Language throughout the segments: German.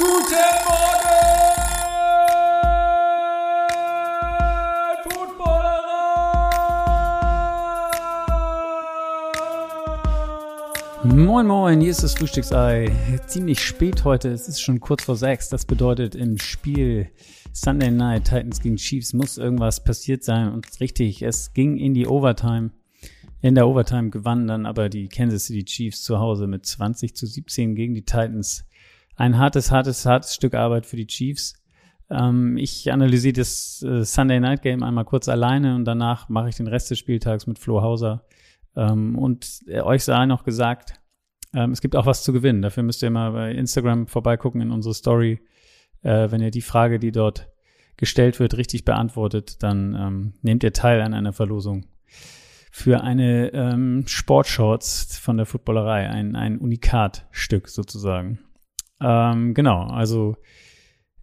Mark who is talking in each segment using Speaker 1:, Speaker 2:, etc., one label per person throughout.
Speaker 1: Guten Morgen, Footballerei!
Speaker 2: Moin Moin, hier ist das Frühstücksei. Ziemlich spät heute, es ist schon kurz vor sechs. Das bedeutet, im Spiel Sunday Night Titans gegen Chiefs muss irgendwas passiert sein. Und richtig, es ging in die Overtime. In der Overtime gewannen dann aber die Kansas City Chiefs zu Hause mit 20 zu 17 gegen die Titans ein hartes, hartes, hartes Stück Arbeit für die Chiefs. Ähm, ich analysiere das äh, Sunday Night Game einmal kurz alleine und danach mache ich den Rest des Spieltags mit Flo Hauser. Ähm, und äh, euch sei noch gesagt, ähm, es gibt auch was zu gewinnen. Dafür müsst ihr mal bei Instagram vorbeigucken in unsere Story. Äh, wenn ihr die Frage, die dort gestellt wird, richtig beantwortet, dann ähm, nehmt ihr teil an einer Verlosung für eine ähm, Sportshorts von der Footballerei, ein, ein Unikatstück sozusagen. Ähm, genau, also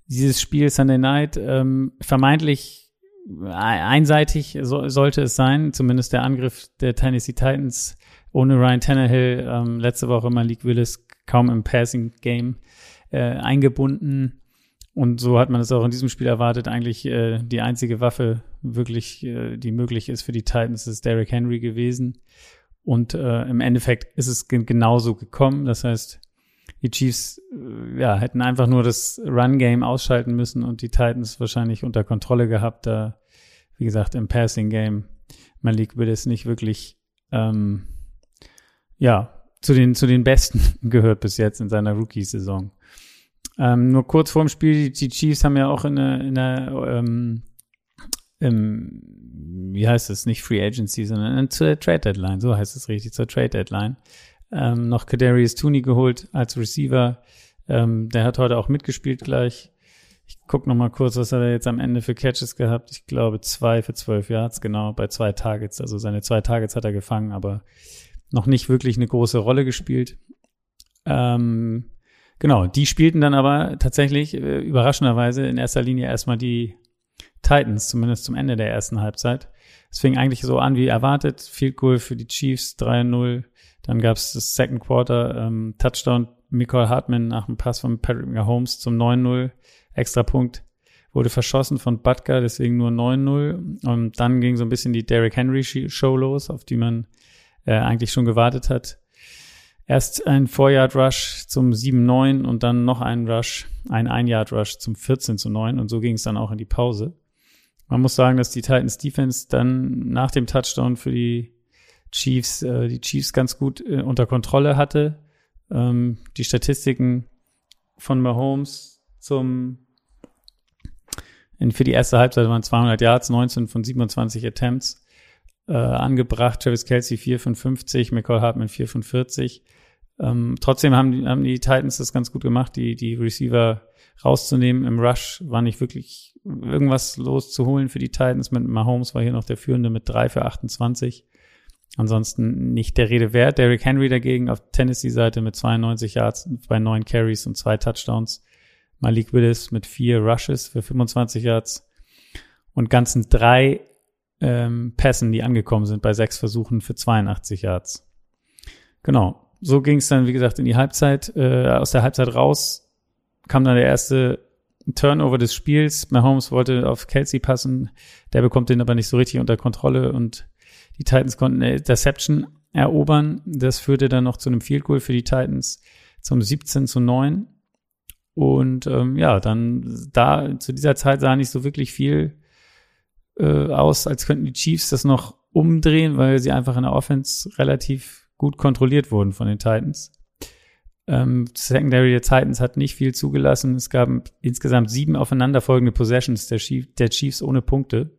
Speaker 2: dieses Spiel Sunday Night, ähm, vermeintlich einseitig so, sollte es sein, zumindest der Angriff der Tennessee Titans ohne Ryan Tannehill, ähm, letzte Woche Malik Willis kaum im Passing Game äh, eingebunden. Und so hat man es auch in diesem Spiel erwartet. Eigentlich äh, die einzige Waffe, wirklich, äh, die möglich ist für die Titans, ist Derrick Henry gewesen. Und äh, im Endeffekt ist es genauso gekommen. Das heißt, die Chiefs äh, ja, hätten einfach nur das Run-Game ausschalten müssen und die Titans wahrscheinlich unter Kontrolle gehabt. Da, wie gesagt, im Passing-Game Malik Willis nicht wirklich, ähm, ja, zu den, zu den Besten gehört bis jetzt in seiner Rookie-Saison. Ähm, nur kurz vor dem Spiel, die Chiefs haben ja auch in der, in der ähm, im, wie heißt es, nicht Free Agency, sondern zur Trade Deadline, so heißt es richtig, zur Trade Deadline, ähm, noch Kadarius Tooney geholt als Receiver. Ähm, der hat heute auch mitgespielt gleich. Ich guck noch mal kurz, was hat er jetzt am Ende für Catches gehabt. Ich glaube zwei für zwölf Yards, genau, bei zwei Targets. Also seine zwei Targets hat er gefangen, aber noch nicht wirklich eine große Rolle gespielt. Ähm, genau, die spielten dann aber tatsächlich äh, überraschenderweise in erster Linie erstmal die Titans, zumindest zum Ende der ersten Halbzeit. Es fing eigentlich so an wie erwartet. Field Goal für die Chiefs 3-0. Dann gab es das Second Quarter ähm, Touchdown Michael Hartman nach dem Pass von Patrick Mahomes zum 9-0. Extra Punkt wurde verschossen von Butker, deswegen nur 9-0. Und dann ging so ein bisschen die Derrick Henry Show los, auf die man äh, eigentlich schon gewartet hat. Erst ein Four-Yard Rush zum 7-9 und dann noch ein Rush, ein Ein-Yard Rush zum 14 9 und so ging es dann auch in die Pause. Man muss sagen, dass die Titans Defense dann nach dem Touchdown für die Chiefs, äh, die Chiefs ganz gut äh, unter Kontrolle hatte. Ähm, die Statistiken von Mahomes zum in, für die erste Halbzeit waren 200 Yards, 19 von 27 Attempts äh, angebracht. Travis Kelsey 4 von 50, McCall Hartman 4 von 40. Ähm, trotzdem haben die, haben die Titans das ganz gut gemacht, die, die Receiver rauszunehmen. Im Rush war nicht wirklich irgendwas loszuholen für die Titans. Mit Mahomes war hier noch der Führende mit 3 für 28. Ansonsten nicht der Rede wert. Derrick Henry dagegen auf Tennessee-Seite mit 92 Yards bei neun Carries und zwei Touchdowns. Malik Willis mit vier Rushes für 25 Yards und ganzen drei ähm, Pässen, die angekommen sind bei sechs Versuchen für 82 Yards. Genau. So ging es dann, wie gesagt, in die Halbzeit. Äh, aus der Halbzeit raus kam dann der erste Turnover des Spiels. Mahomes wollte auf Kelsey passen. Der bekommt den aber nicht so richtig unter Kontrolle und die Titans konnten eine Interception erobern. Das führte dann noch zu einem Field Goal für die Titans zum 17 zu 9. Und ähm, ja, dann da zu dieser Zeit sah nicht so wirklich viel äh, aus, als könnten die Chiefs das noch umdrehen, weil sie einfach in der Offense relativ gut kontrolliert wurden von den Titans. Ähm, Secondary der Titans hat nicht viel zugelassen. Es gab insgesamt sieben aufeinanderfolgende Possessions der, Chief, der Chiefs ohne Punkte.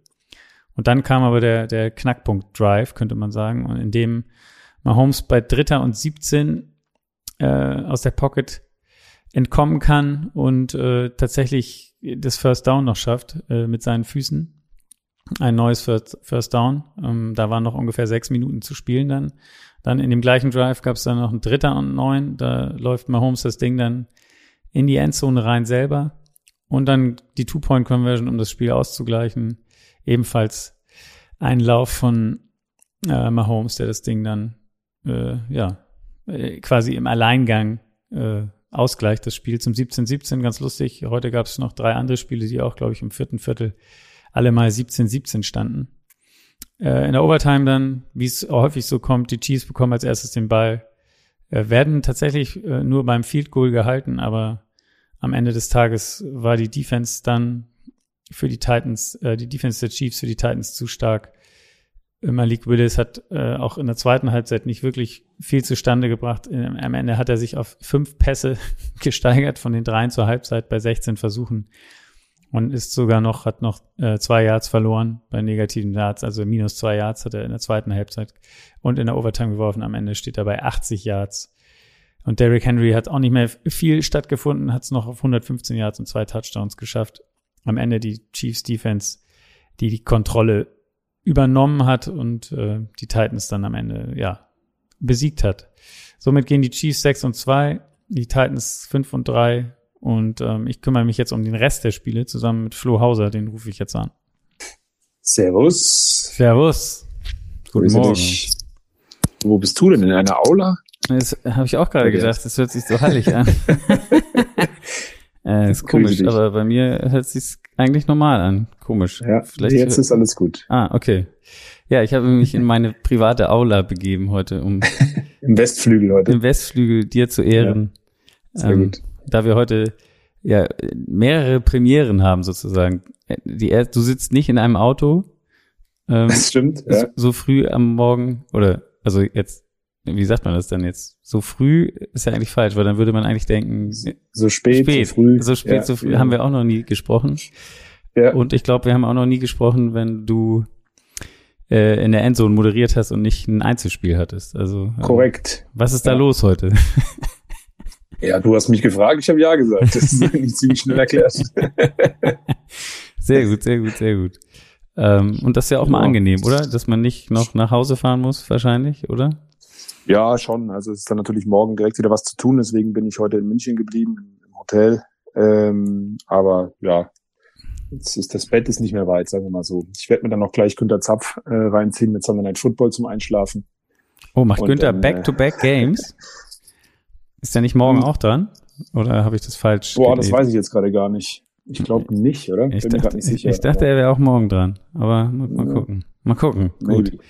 Speaker 2: Und dann kam aber der, der Knackpunkt-Drive, könnte man sagen, und in dem Mahomes bei Dritter und 17 äh, aus der Pocket entkommen kann und äh, tatsächlich das First Down noch schafft äh, mit seinen Füßen. Ein neues First, First Down. Ähm, da waren noch ungefähr sechs Minuten zu spielen dann. Dann in dem gleichen Drive gab es dann noch einen Dritter und neun. Da läuft Mahomes das Ding dann in die Endzone rein selber. Und dann die Two-Point-Conversion, um das Spiel auszugleichen ebenfalls ein Lauf von äh, Mahomes, der das Ding dann äh, ja äh, quasi im Alleingang äh, Ausgleich, das Spiel zum 17-17, ganz lustig. Heute gab es noch drei andere Spiele, die auch, glaube ich, im vierten Viertel alle mal 17-17 standen. Äh, in der Overtime dann, wie es häufig so kommt, die Chiefs bekommen als erstes den Ball, äh, werden tatsächlich äh, nur beim Field Goal gehalten, aber am Ende des Tages war die Defense dann für die Titans, äh, die Defense der Chiefs für die Titans zu stark. Malik Willis hat äh, auch in der zweiten Halbzeit nicht wirklich viel zustande gebracht. Äh, am Ende hat er sich auf fünf Pässe gesteigert von den dreien zur Halbzeit bei 16 Versuchen und ist sogar noch, hat noch äh, zwei Yards verloren bei negativen Yards, also minus zwei Yards hat er in der zweiten Halbzeit und in der Overtime geworfen. Am Ende steht er bei 80 Yards. Und Derrick Henry hat auch nicht mehr viel stattgefunden, hat es noch auf 115 Yards und zwei Touchdowns geschafft. Am Ende die Chiefs Defense, die die Kontrolle übernommen hat und äh, die Titans dann am Ende, ja, besiegt hat. Somit gehen die Chiefs 6 und 2, die Titans 5 und 3 und ähm, ich kümmere mich jetzt um den Rest der Spiele zusammen mit Flo Hauser, den rufe ich jetzt an.
Speaker 3: Servus.
Speaker 2: Servus.
Speaker 3: Guten Morgen. Dich? Wo bist du denn? In einer Aula?
Speaker 2: Das habe ich auch gerade gedacht. Das hört sich so hallig an. äh, ist komisch, aber bei mir hört sich eigentlich normal an. Komisch.
Speaker 3: Ja, Vielleicht jetzt ist alles gut.
Speaker 2: Ah, okay. Ja, ich habe mich in meine private Aula begeben heute, um
Speaker 3: im Westflügel heute.
Speaker 2: Im Westflügel dir zu ehren. Ja, sehr ähm, gut da wir heute ja mehrere Premieren haben sozusagen. Die, du sitzt nicht in einem Auto.
Speaker 3: Ähm, das stimmt. Ja.
Speaker 2: So, so früh am Morgen oder also jetzt wie sagt man das denn jetzt? So früh ist ja eigentlich falsch, weil dann würde man eigentlich denken,
Speaker 3: so spät,
Speaker 2: spät
Speaker 3: so früh.
Speaker 2: So spät, ja, so früh ja. haben wir auch noch nie gesprochen. Ja. Und ich glaube, wir haben auch noch nie gesprochen, wenn du äh, in der Endzone moderiert hast und nicht ein Einzelspiel hattest. Also
Speaker 3: korrekt.
Speaker 2: Ähm, was ist da los heute?
Speaker 3: Ja, du hast mich gefragt, ich habe ja gesagt. Das ist eigentlich ziemlich schnell erklärt.
Speaker 2: sehr gut, sehr gut, sehr gut. Ähm, und das ist ja auch mal angenehm, oder? Dass man nicht noch nach Hause fahren muss, wahrscheinlich, oder?
Speaker 3: Ja, schon. Also es ist dann natürlich morgen direkt wieder was zu tun. Deswegen bin ich heute in München geblieben, im Hotel. Ähm, aber ja, jetzt ist das Bett ist nicht mehr weit, sagen wir mal so. Ich werde mir dann noch gleich Günter Zapf äh, reinziehen mit Sunday Night Football zum Einschlafen.
Speaker 2: Oh, macht Günther Back-to-Back-Games? Ist der nicht morgen hm. auch dran? Oder habe ich das falsch?
Speaker 3: Boah, gelesen? das weiß ich jetzt gerade gar nicht. Ich glaube nicht, oder?
Speaker 2: Ich Bin dachte, nicht sicher, ich dachte er wäre auch morgen dran. Aber mal, mal ja. gucken. Mal gucken. Maybe. Gut.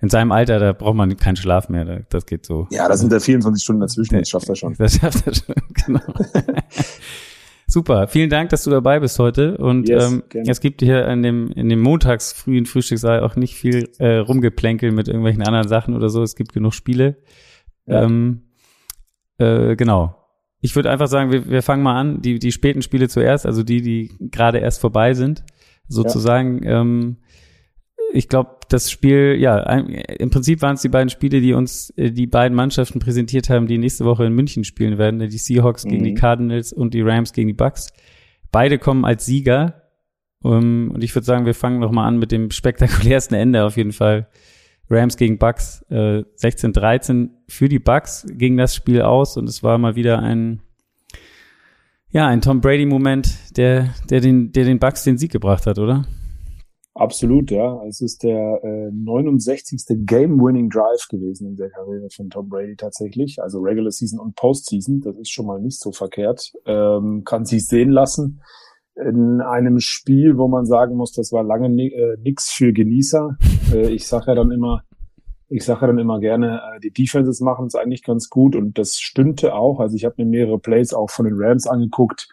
Speaker 2: In seinem Alter, da braucht man keinen Schlaf mehr. Das geht so.
Speaker 3: Ja, da sind da 24 Stunden dazwischen. Das schafft er schon.
Speaker 2: Das schafft er schon, genau. Super. Vielen Dank, dass du dabei bist heute. Und yes, ähm, es gibt hier in dem, in dem montags frühen Frühstückssaal auch nicht viel äh, rumgeplänkel mit irgendwelchen anderen Sachen oder so. Es gibt genug Spiele. Ja. Ähm, äh, genau. Ich würde einfach sagen, wir, wir fangen mal an, die, die späten Spiele zuerst, also die, die gerade erst vorbei sind, sozusagen. Ja. Ähm, ich glaube, das Spiel, ja, im Prinzip waren es die beiden Spiele, die uns äh, die beiden Mannschaften präsentiert haben, die nächste Woche in München spielen werden. Die Seahawks mhm. gegen die mhm. Cardinals und die Rams gegen die Bucks. Beide kommen als Sieger. Um, ähm, und ich würde sagen, wir fangen noch mal an mit dem spektakulärsten Ende auf jeden Fall Rams gegen Bucks äh, 16-13 für die Bucks ging das Spiel aus und es war mal wieder ein ja ein Tom Brady Moment, der der den der den Bucks den Sieg gebracht hat, oder?
Speaker 3: Absolut, ja. Es ist der äh, 69. Game-Winning Drive gewesen in der Karriere von Tom Brady tatsächlich. Also Regular Season und Postseason. Das ist schon mal nicht so verkehrt. Ähm, kann sich sehen lassen in einem Spiel, wo man sagen muss, das war lange ni äh, nix für Genießer. Äh, ich sage ja dann immer, ich sage ja dann immer gerne, äh, die Defenses machen es eigentlich ganz gut und das stimmte auch. Also ich habe mir mehrere Plays auch von den Rams angeguckt.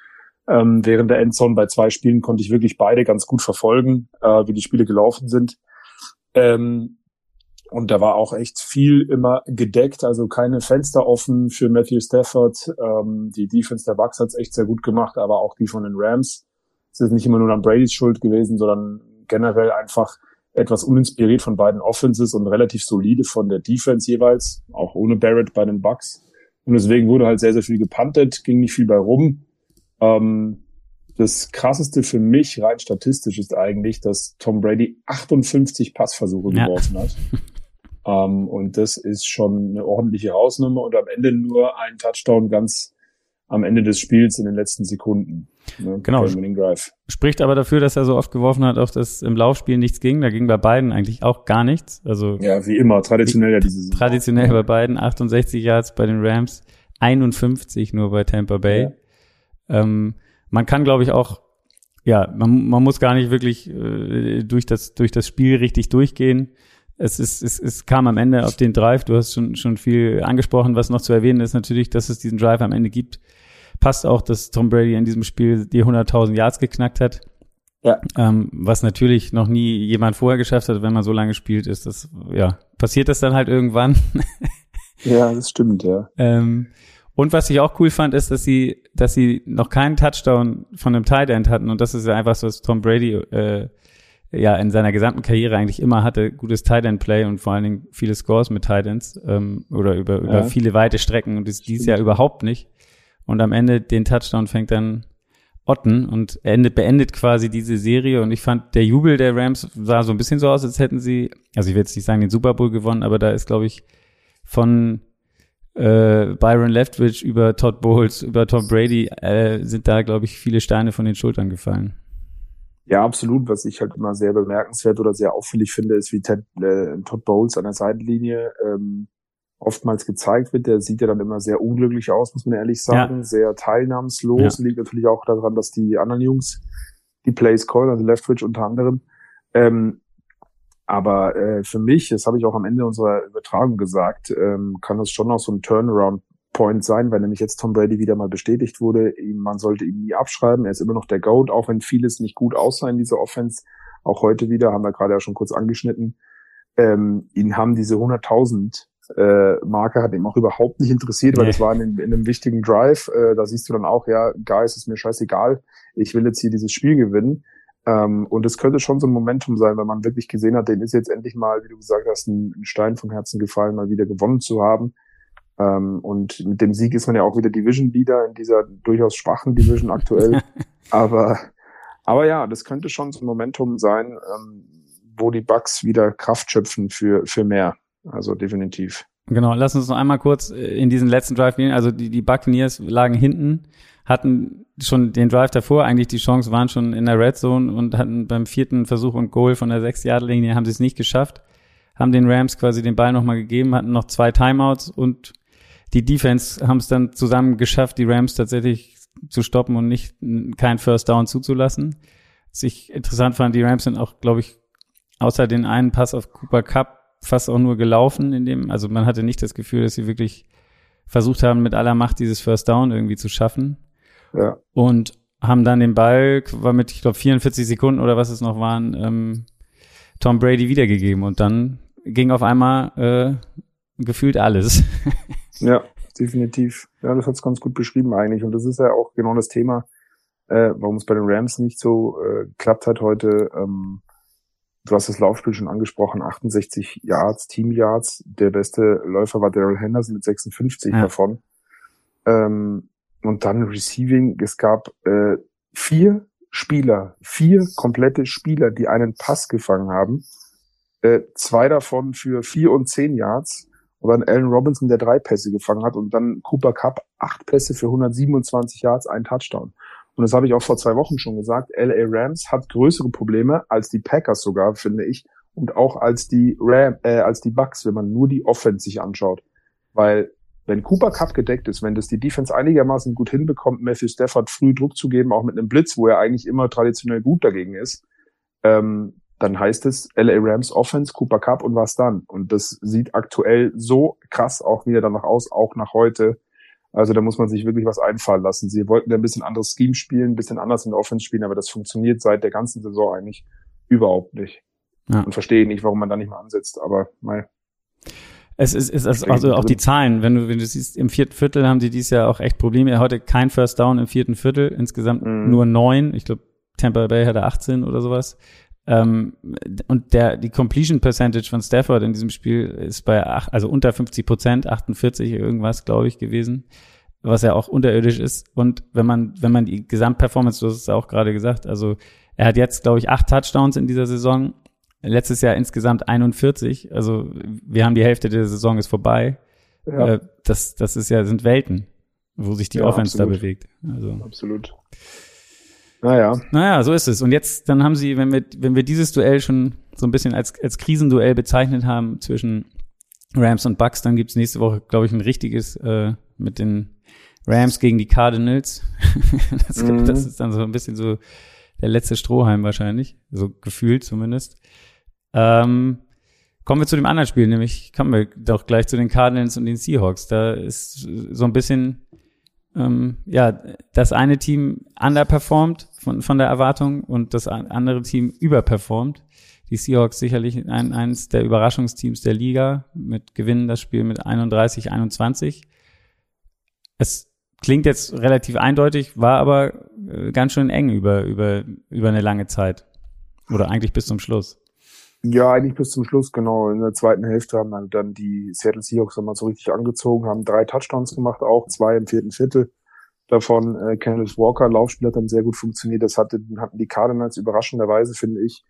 Speaker 3: Ähm, während der Endzone bei zwei Spielen konnte ich wirklich beide ganz gut verfolgen, äh, wie die Spiele gelaufen sind. Ähm, und da war auch echt viel immer gedeckt, also keine Fenster offen für Matthew Stafford. Ähm, die Defense der Bucks hat es echt sehr gut gemacht, aber auch die von den Rams es ist nicht immer nur an Bradys Schuld gewesen, sondern generell einfach etwas uninspiriert von beiden Offenses und relativ solide von der Defense jeweils, auch ohne Barrett bei den Bucks. Und deswegen wurde halt sehr, sehr viel gepuntet, ging nicht viel bei rum. Ähm, das krasseste für mich rein statistisch ist eigentlich, dass Tom Brady 58 Passversuche ja. geworfen hat. ähm, und das ist schon eine ordentliche Hausnummer und am Ende nur ein Touchdown ganz am Ende des Spiels in den letzten Sekunden.
Speaker 2: Ne? Genau. Spricht aber dafür, dass er so oft geworfen hat, auch dass im Laufspiel nichts ging. Da ging bei beiden eigentlich auch gar nichts. Also
Speaker 3: ja, wie immer, traditionell ja diese Saison.
Speaker 2: Traditionell bei beiden 68 Yards bei den Rams, 51 nur bei Tampa Bay.
Speaker 3: Ja.
Speaker 2: Ähm, man kann, glaube ich, auch, ja, man, man muss gar nicht wirklich äh, durch, das, durch das Spiel richtig durchgehen. Es, ist, es, es kam am Ende auf den Drive, du hast schon, schon viel angesprochen, was noch zu erwähnen ist natürlich, dass es diesen Drive am Ende gibt. Passt auch, dass Tom Brady in diesem Spiel die 100.000 Yards geknackt hat.
Speaker 3: Ja.
Speaker 2: Ähm, was natürlich noch nie jemand vorher geschafft hat, wenn man so lange spielt, ist das, ja, passiert das dann halt irgendwann.
Speaker 3: ja, das stimmt, ja.
Speaker 2: Ähm, und was ich auch cool fand, ist, dass sie, dass sie noch keinen Touchdown von einem Tight End hatten. Und das ist ja einfach so, was Tom Brady äh, ja in seiner gesamten Karriere eigentlich immer hatte, gutes Tight End Play und vor allen Dingen viele Scores mit Tight Ends ähm, oder über, über
Speaker 3: Ja.
Speaker 2: viele weite Strecken. Und das dies Jahr überhaupt nicht. Und am Ende den Touchdown fängt dann Otten und endet, beendet quasi diese Serie. Und ich fand, der Jubel der Rams sah so ein bisschen so aus, als hätten sie, also ich will jetzt nicht sagen, den Super Bowl gewonnen, aber da ist, glaube ich, von äh, Byron Leftwich über Todd Bowles, über Tom Brady, äh, sind da, glaube ich, viele Steine von den Schultern gefallen.
Speaker 3: Ja, absolut. Was ich halt immer sehr bemerkenswert oder sehr auffällig finde, ist, wie Ted, äh, Todd Bowles an der Seitenlinie ähm, oftmals gezeigt wird. Der sieht ja dann immer sehr unglücklich aus, muss man ehrlich sagen. Sehr teilnahmslos. Liegt natürlich auch daran, dass die anderen Jungs die Plays callen, also Leftwich unter anderem. Ähm, aber äh, für mich, das habe ich auch am Ende unserer Übertragung gesagt, ähm, kann das schon noch so ein Turnaround-Point sein, weil nämlich jetzt Tom Brady wieder mal bestätigt wurde, man sollte ihn nie abschreiben. Er ist immer noch der GOAT, auch wenn vieles nicht gut aussah in dieser Offense. Auch heute wieder, haben wir gerade ja schon kurz angeschnitten. Ähm, ihn haben diese 100.000 äh, Marke hat ihm auch überhaupt nicht interessiert, weil
Speaker 2: Nee.
Speaker 3: das war in, in einem wichtigen Drive. Äh, da siehst du dann auch, ja, Guys, ist mir scheißegal. Ich will jetzt hier dieses Spiel gewinnen. Ähm, und es könnte schon so ein Momentum sein, wenn man wirklich gesehen hat, den ist jetzt endlich mal, wie du gesagt hast, ein, ein Stein vom Herzen gefallen, mal wieder gewonnen zu haben. Ähm, und mit dem Sieg ist man ja auch wieder Division Leader in dieser durchaus schwachen Division aktuell. aber, aber ja, das könnte schon so ein Momentum sein, ähm, wo die Bucks wieder Kraft schöpfen für, für mehr. Also definitiv.
Speaker 2: Genau, lass uns noch einmal kurz äh, in diesen letzten Drive gehen. Also die, die Buccaneers lagen hinten, hatten schon den Drive davor eigentlich die Chance, waren schon in der Red Zone und hatten beim vierten Versuch und Goal von der 6-Yard-Linie haben sie es nicht geschafft, haben den Rams quasi den Ball nochmal gegeben, hatten noch zwei Timeouts und die Defense haben es dann zusammen geschafft, die Rams tatsächlich zu stoppen und nicht kein First Down zuzulassen. Was ich interessant fand, die Rams sind auch, glaube ich, außer den einen Pass auf Cooper Cup fast auch nur gelaufen in dem, also man hatte nicht das Gefühl, dass sie wirklich versucht haben, mit aller Macht dieses First Down irgendwie zu schaffen
Speaker 3: Ja.
Speaker 2: und haben dann den Ball, war mit, ich glaube, 44 Sekunden oder was es noch waren, ähm, Tom Brady wiedergegeben und dann ging auf einmal äh, gefühlt alles.
Speaker 3: Ja, definitiv. Ja, das hat's ganz gut beschrieben eigentlich. Und das ist ja auch genau das Thema, äh, warum es bei den Rams nicht so äh, klappt hat heute. Ähm, du hast das Laufspiel schon angesprochen, 68 Yards, Team Yards. Der beste Läufer war Daryl Henderson mit 56
Speaker 2: Ja.
Speaker 3: davon. Ähm, und dann Receiving. Es gab äh, vier Spieler, vier komplette Spieler, die einen Pass gefangen haben. Äh, zwei davon für vier und zehn Yards. Und dann Allen Robinson, der drei Pässe gefangen hat. Und dann Cooper Cup, acht Pässe für 127 Yards, ein Touchdown. Und das habe ich auch vor zwei Wochen schon gesagt. LA Rams hat größere Probleme als die Packers sogar, finde ich. Und auch als die Ram, äh, als die Bucks, wenn man nur die Offense sich anschaut. Weil wenn Cooper Cup gedeckt ist, wenn das die Defense einigermaßen gut hinbekommt, Matthew Stafford früh Druck zu geben, auch mit einem Blitz, wo er eigentlich immer traditionell gut dagegen ist, ähm, dann heißt es LA Rams Offense, Cooper Cup und was dann? Und das sieht aktuell so krass auch wieder danach aus, auch nach heute. Also da muss man sich wirklich was einfallen lassen. Sie wollten ein bisschen anderes Scheme spielen, ein bisschen anders in der Offense spielen, aber das funktioniert seit der ganzen Saison eigentlich überhaupt nicht.
Speaker 2: Ja.
Speaker 3: Und verstehe nicht, warum man da nicht mal ansetzt, aber mal.
Speaker 2: Es ist, ist also, also auch die Zahlen, wenn du, wenn du siehst, im vierten Viertel haben die dieses Jahr auch echt Probleme. Heute kein First Down im vierten Viertel, insgesamt
Speaker 3: Mhm.
Speaker 2: nur neun. Ich glaube, Tampa Bay hatte 18 oder sowas. Ähm, und der, die Completion Percentage von Stafford in diesem Spiel ist bei acht, also unter 50 Prozent, 48 irgendwas, glaube ich, gewesen, was ja auch unterirdisch ist. Und wenn man, wenn man die Gesamtperformance, du hast es auch gerade gesagt, also er hat jetzt, glaube ich, acht Touchdowns in dieser Saison. Letztes Jahr insgesamt 41. Also wir haben die Hälfte der Saison ist vorbei.
Speaker 3: Ja,
Speaker 2: Äh, das, das ist ja, sind Welten, wo sich die
Speaker 3: Ja,
Speaker 2: Offense da
Speaker 3: absolut.
Speaker 2: bewegt. Also.
Speaker 3: absolut. Naja,
Speaker 2: Naja, so ist es. Und jetzt, dann haben sie, wenn wir, wenn wir dieses Duell schon so ein bisschen als, als Krisenduell bezeichnet haben zwischen Rams und Bucks, dann gibt's nächste Woche, glaube ich, ein richtiges äh, mit den Rams gegen die Cardinals. das,
Speaker 3: Mhm.
Speaker 2: das ist dann so ein bisschen so der letzte Strohhalm wahrscheinlich, so gefühlt zumindest. Ähm, kommen wir zu dem anderen Spiel, nämlich kommen wir doch gleich zu den Cardinals und den Seahawks. Da ist so ein bisschen, ähm, ja, das eine Team underperformt von, von der Erwartung und das an- andere Team überperformt. Die Seahawks sicherlich ein, eines der Überraschungsteams der Liga mit gewinnen das Spiel mit 31, 21. Es klingt jetzt relativ eindeutig, war aber äh, ganz schön eng über, über, über eine lange Zeit. Oder eigentlich bis zum Schluss.
Speaker 3: Ja, eigentlich bis zum Schluss, genau. In der zweiten Hälfte haben dann, dann die Seattle Seahawks nochmal so richtig angezogen, haben drei Touchdowns gemacht, auch zwei im vierten Viertel. Davon äh, Kenneth Walker, Laufspiel hat dann sehr gut funktioniert. Das hatte, hatten die Cardinals überraschenderweise, finde ich,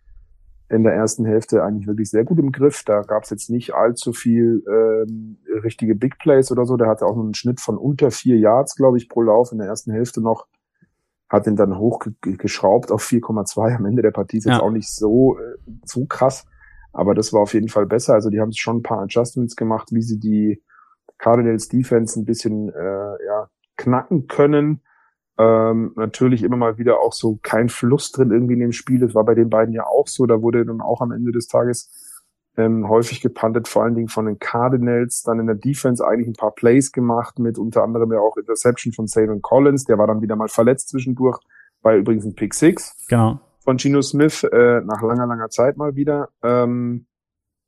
Speaker 3: in der ersten Hälfte eigentlich wirklich sehr gut im Griff. Da gab es jetzt nicht allzu viel ähm, richtige Big Plays oder so. Der hatte auch nur einen Schnitt von unter vier Yards, glaube ich, pro Lauf in der ersten Hälfte noch. Hat den dann hochgeschraubt auf 4,2 am Ende der Partie. Ist jetzt
Speaker 2: Ja.
Speaker 3: auch nicht so, äh, so krass. Aber das war auf jeden Fall besser. Also die haben schon ein paar Adjustments gemacht, wie sie die Cardinals Defense ein bisschen äh, ja, knacken können. Ähm, natürlich immer mal wieder auch so kein Fluss drin irgendwie in dem Spiel. Das war bei den beiden ja auch so. Da wurde dann auch am Ende des Tages ähm, häufig gepantet, vor allen Dingen von den Cardinals. Dann in der Defense eigentlich ein paar Plays gemacht mit unter anderem ja auch Interception von Savin Collins. Der war dann wieder mal verletzt zwischendurch. War übrigens ein Pick Six
Speaker 2: Genau.
Speaker 3: von Gino Smith äh, nach langer, langer Zeit mal wieder. Ähm,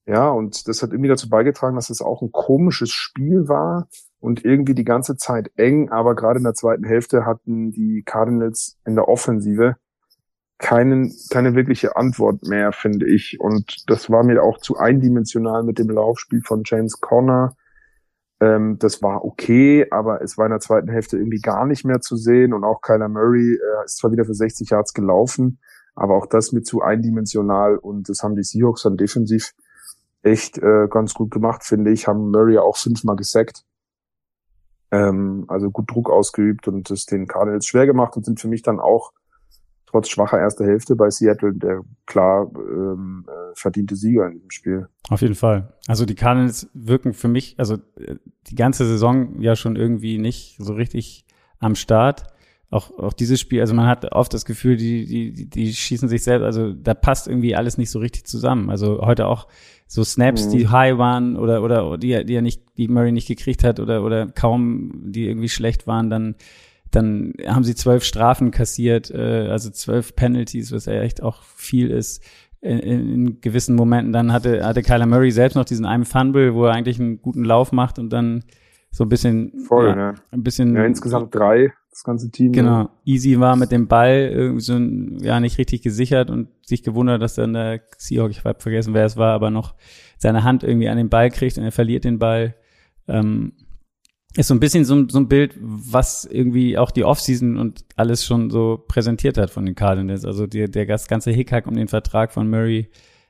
Speaker 3: ja, und das hat irgendwie dazu beigetragen, dass es auch ein komisches Spiel war und irgendwie die ganze Zeit eng, aber gerade in der zweiten Hälfte hatten die Cardinals in der Offensive keinen, keine wirkliche Antwort mehr, finde ich. Und das war mir auch zu eindimensional mit dem Laufspiel von James Conner. Ähm, das war okay, aber es war in der zweiten Hälfte irgendwie gar nicht mehr zu sehen. Und auch Kyler Murray äh, ist zwar wieder für 60 Yards gelaufen, aber auch das mir zu eindimensional. Und das haben die Seahawks dann defensiv echt äh, ganz gut gemacht, finde ich. Haben Murray auch fünfmal gesackt. Ähm, also gut Druck ausgeübt und es den Cardinals schwer gemacht und sind für mich dann auch trotz schwacher erster Hälfte bei Seattle der klar ähm, äh, verdiente Sieger in diesem Spiel.
Speaker 2: Auf jeden Fall. Also die Cardinals wirken für mich, also äh, die ganze Saison ja schon irgendwie nicht so richtig am Start. Auch, auch dieses Spiel, also man hat oft das Gefühl, die, die, die- schießen sich selbst, also da passt irgendwie alles nicht so richtig zusammen. Also heute auch so Snaps,
Speaker 3: Mhm.
Speaker 2: die high waren oder, oder die, die er nicht, die Murray nicht gekriegt hat oder, oder kaum, die irgendwie schlecht waren, dann, dann haben sie zwölf Strafen kassiert, äh, also zwölf Penalties, was ja echt auch viel ist in, in, gewissen Momenten. Dann hatte, hatte Kyler Murray selbst noch diesen einen Fumble, wo er eigentlich einen guten Lauf macht und dann so ein bisschen,
Speaker 3: Voll,
Speaker 2: ja,
Speaker 3: ne?
Speaker 2: ein bisschen,
Speaker 3: Ja, insgesamt drei, das ganze Team. ne?
Speaker 2: genau, easy war mit dem Ball, irgendwie so ein, ja, nicht richtig gesichert und sich gewundert, dass dann der Seahawk, ich habe vergessen, wer es war, aber noch seine Hand irgendwie an den Ball kriegt und er verliert den Ball. Ähm, ist so ein bisschen so, ein- so ein Bild, was irgendwie auch die Offseason und alles schon so präsentiert hat von den Cardinals. Also der, der das ganze Hickhack um den Vertrag von Murray,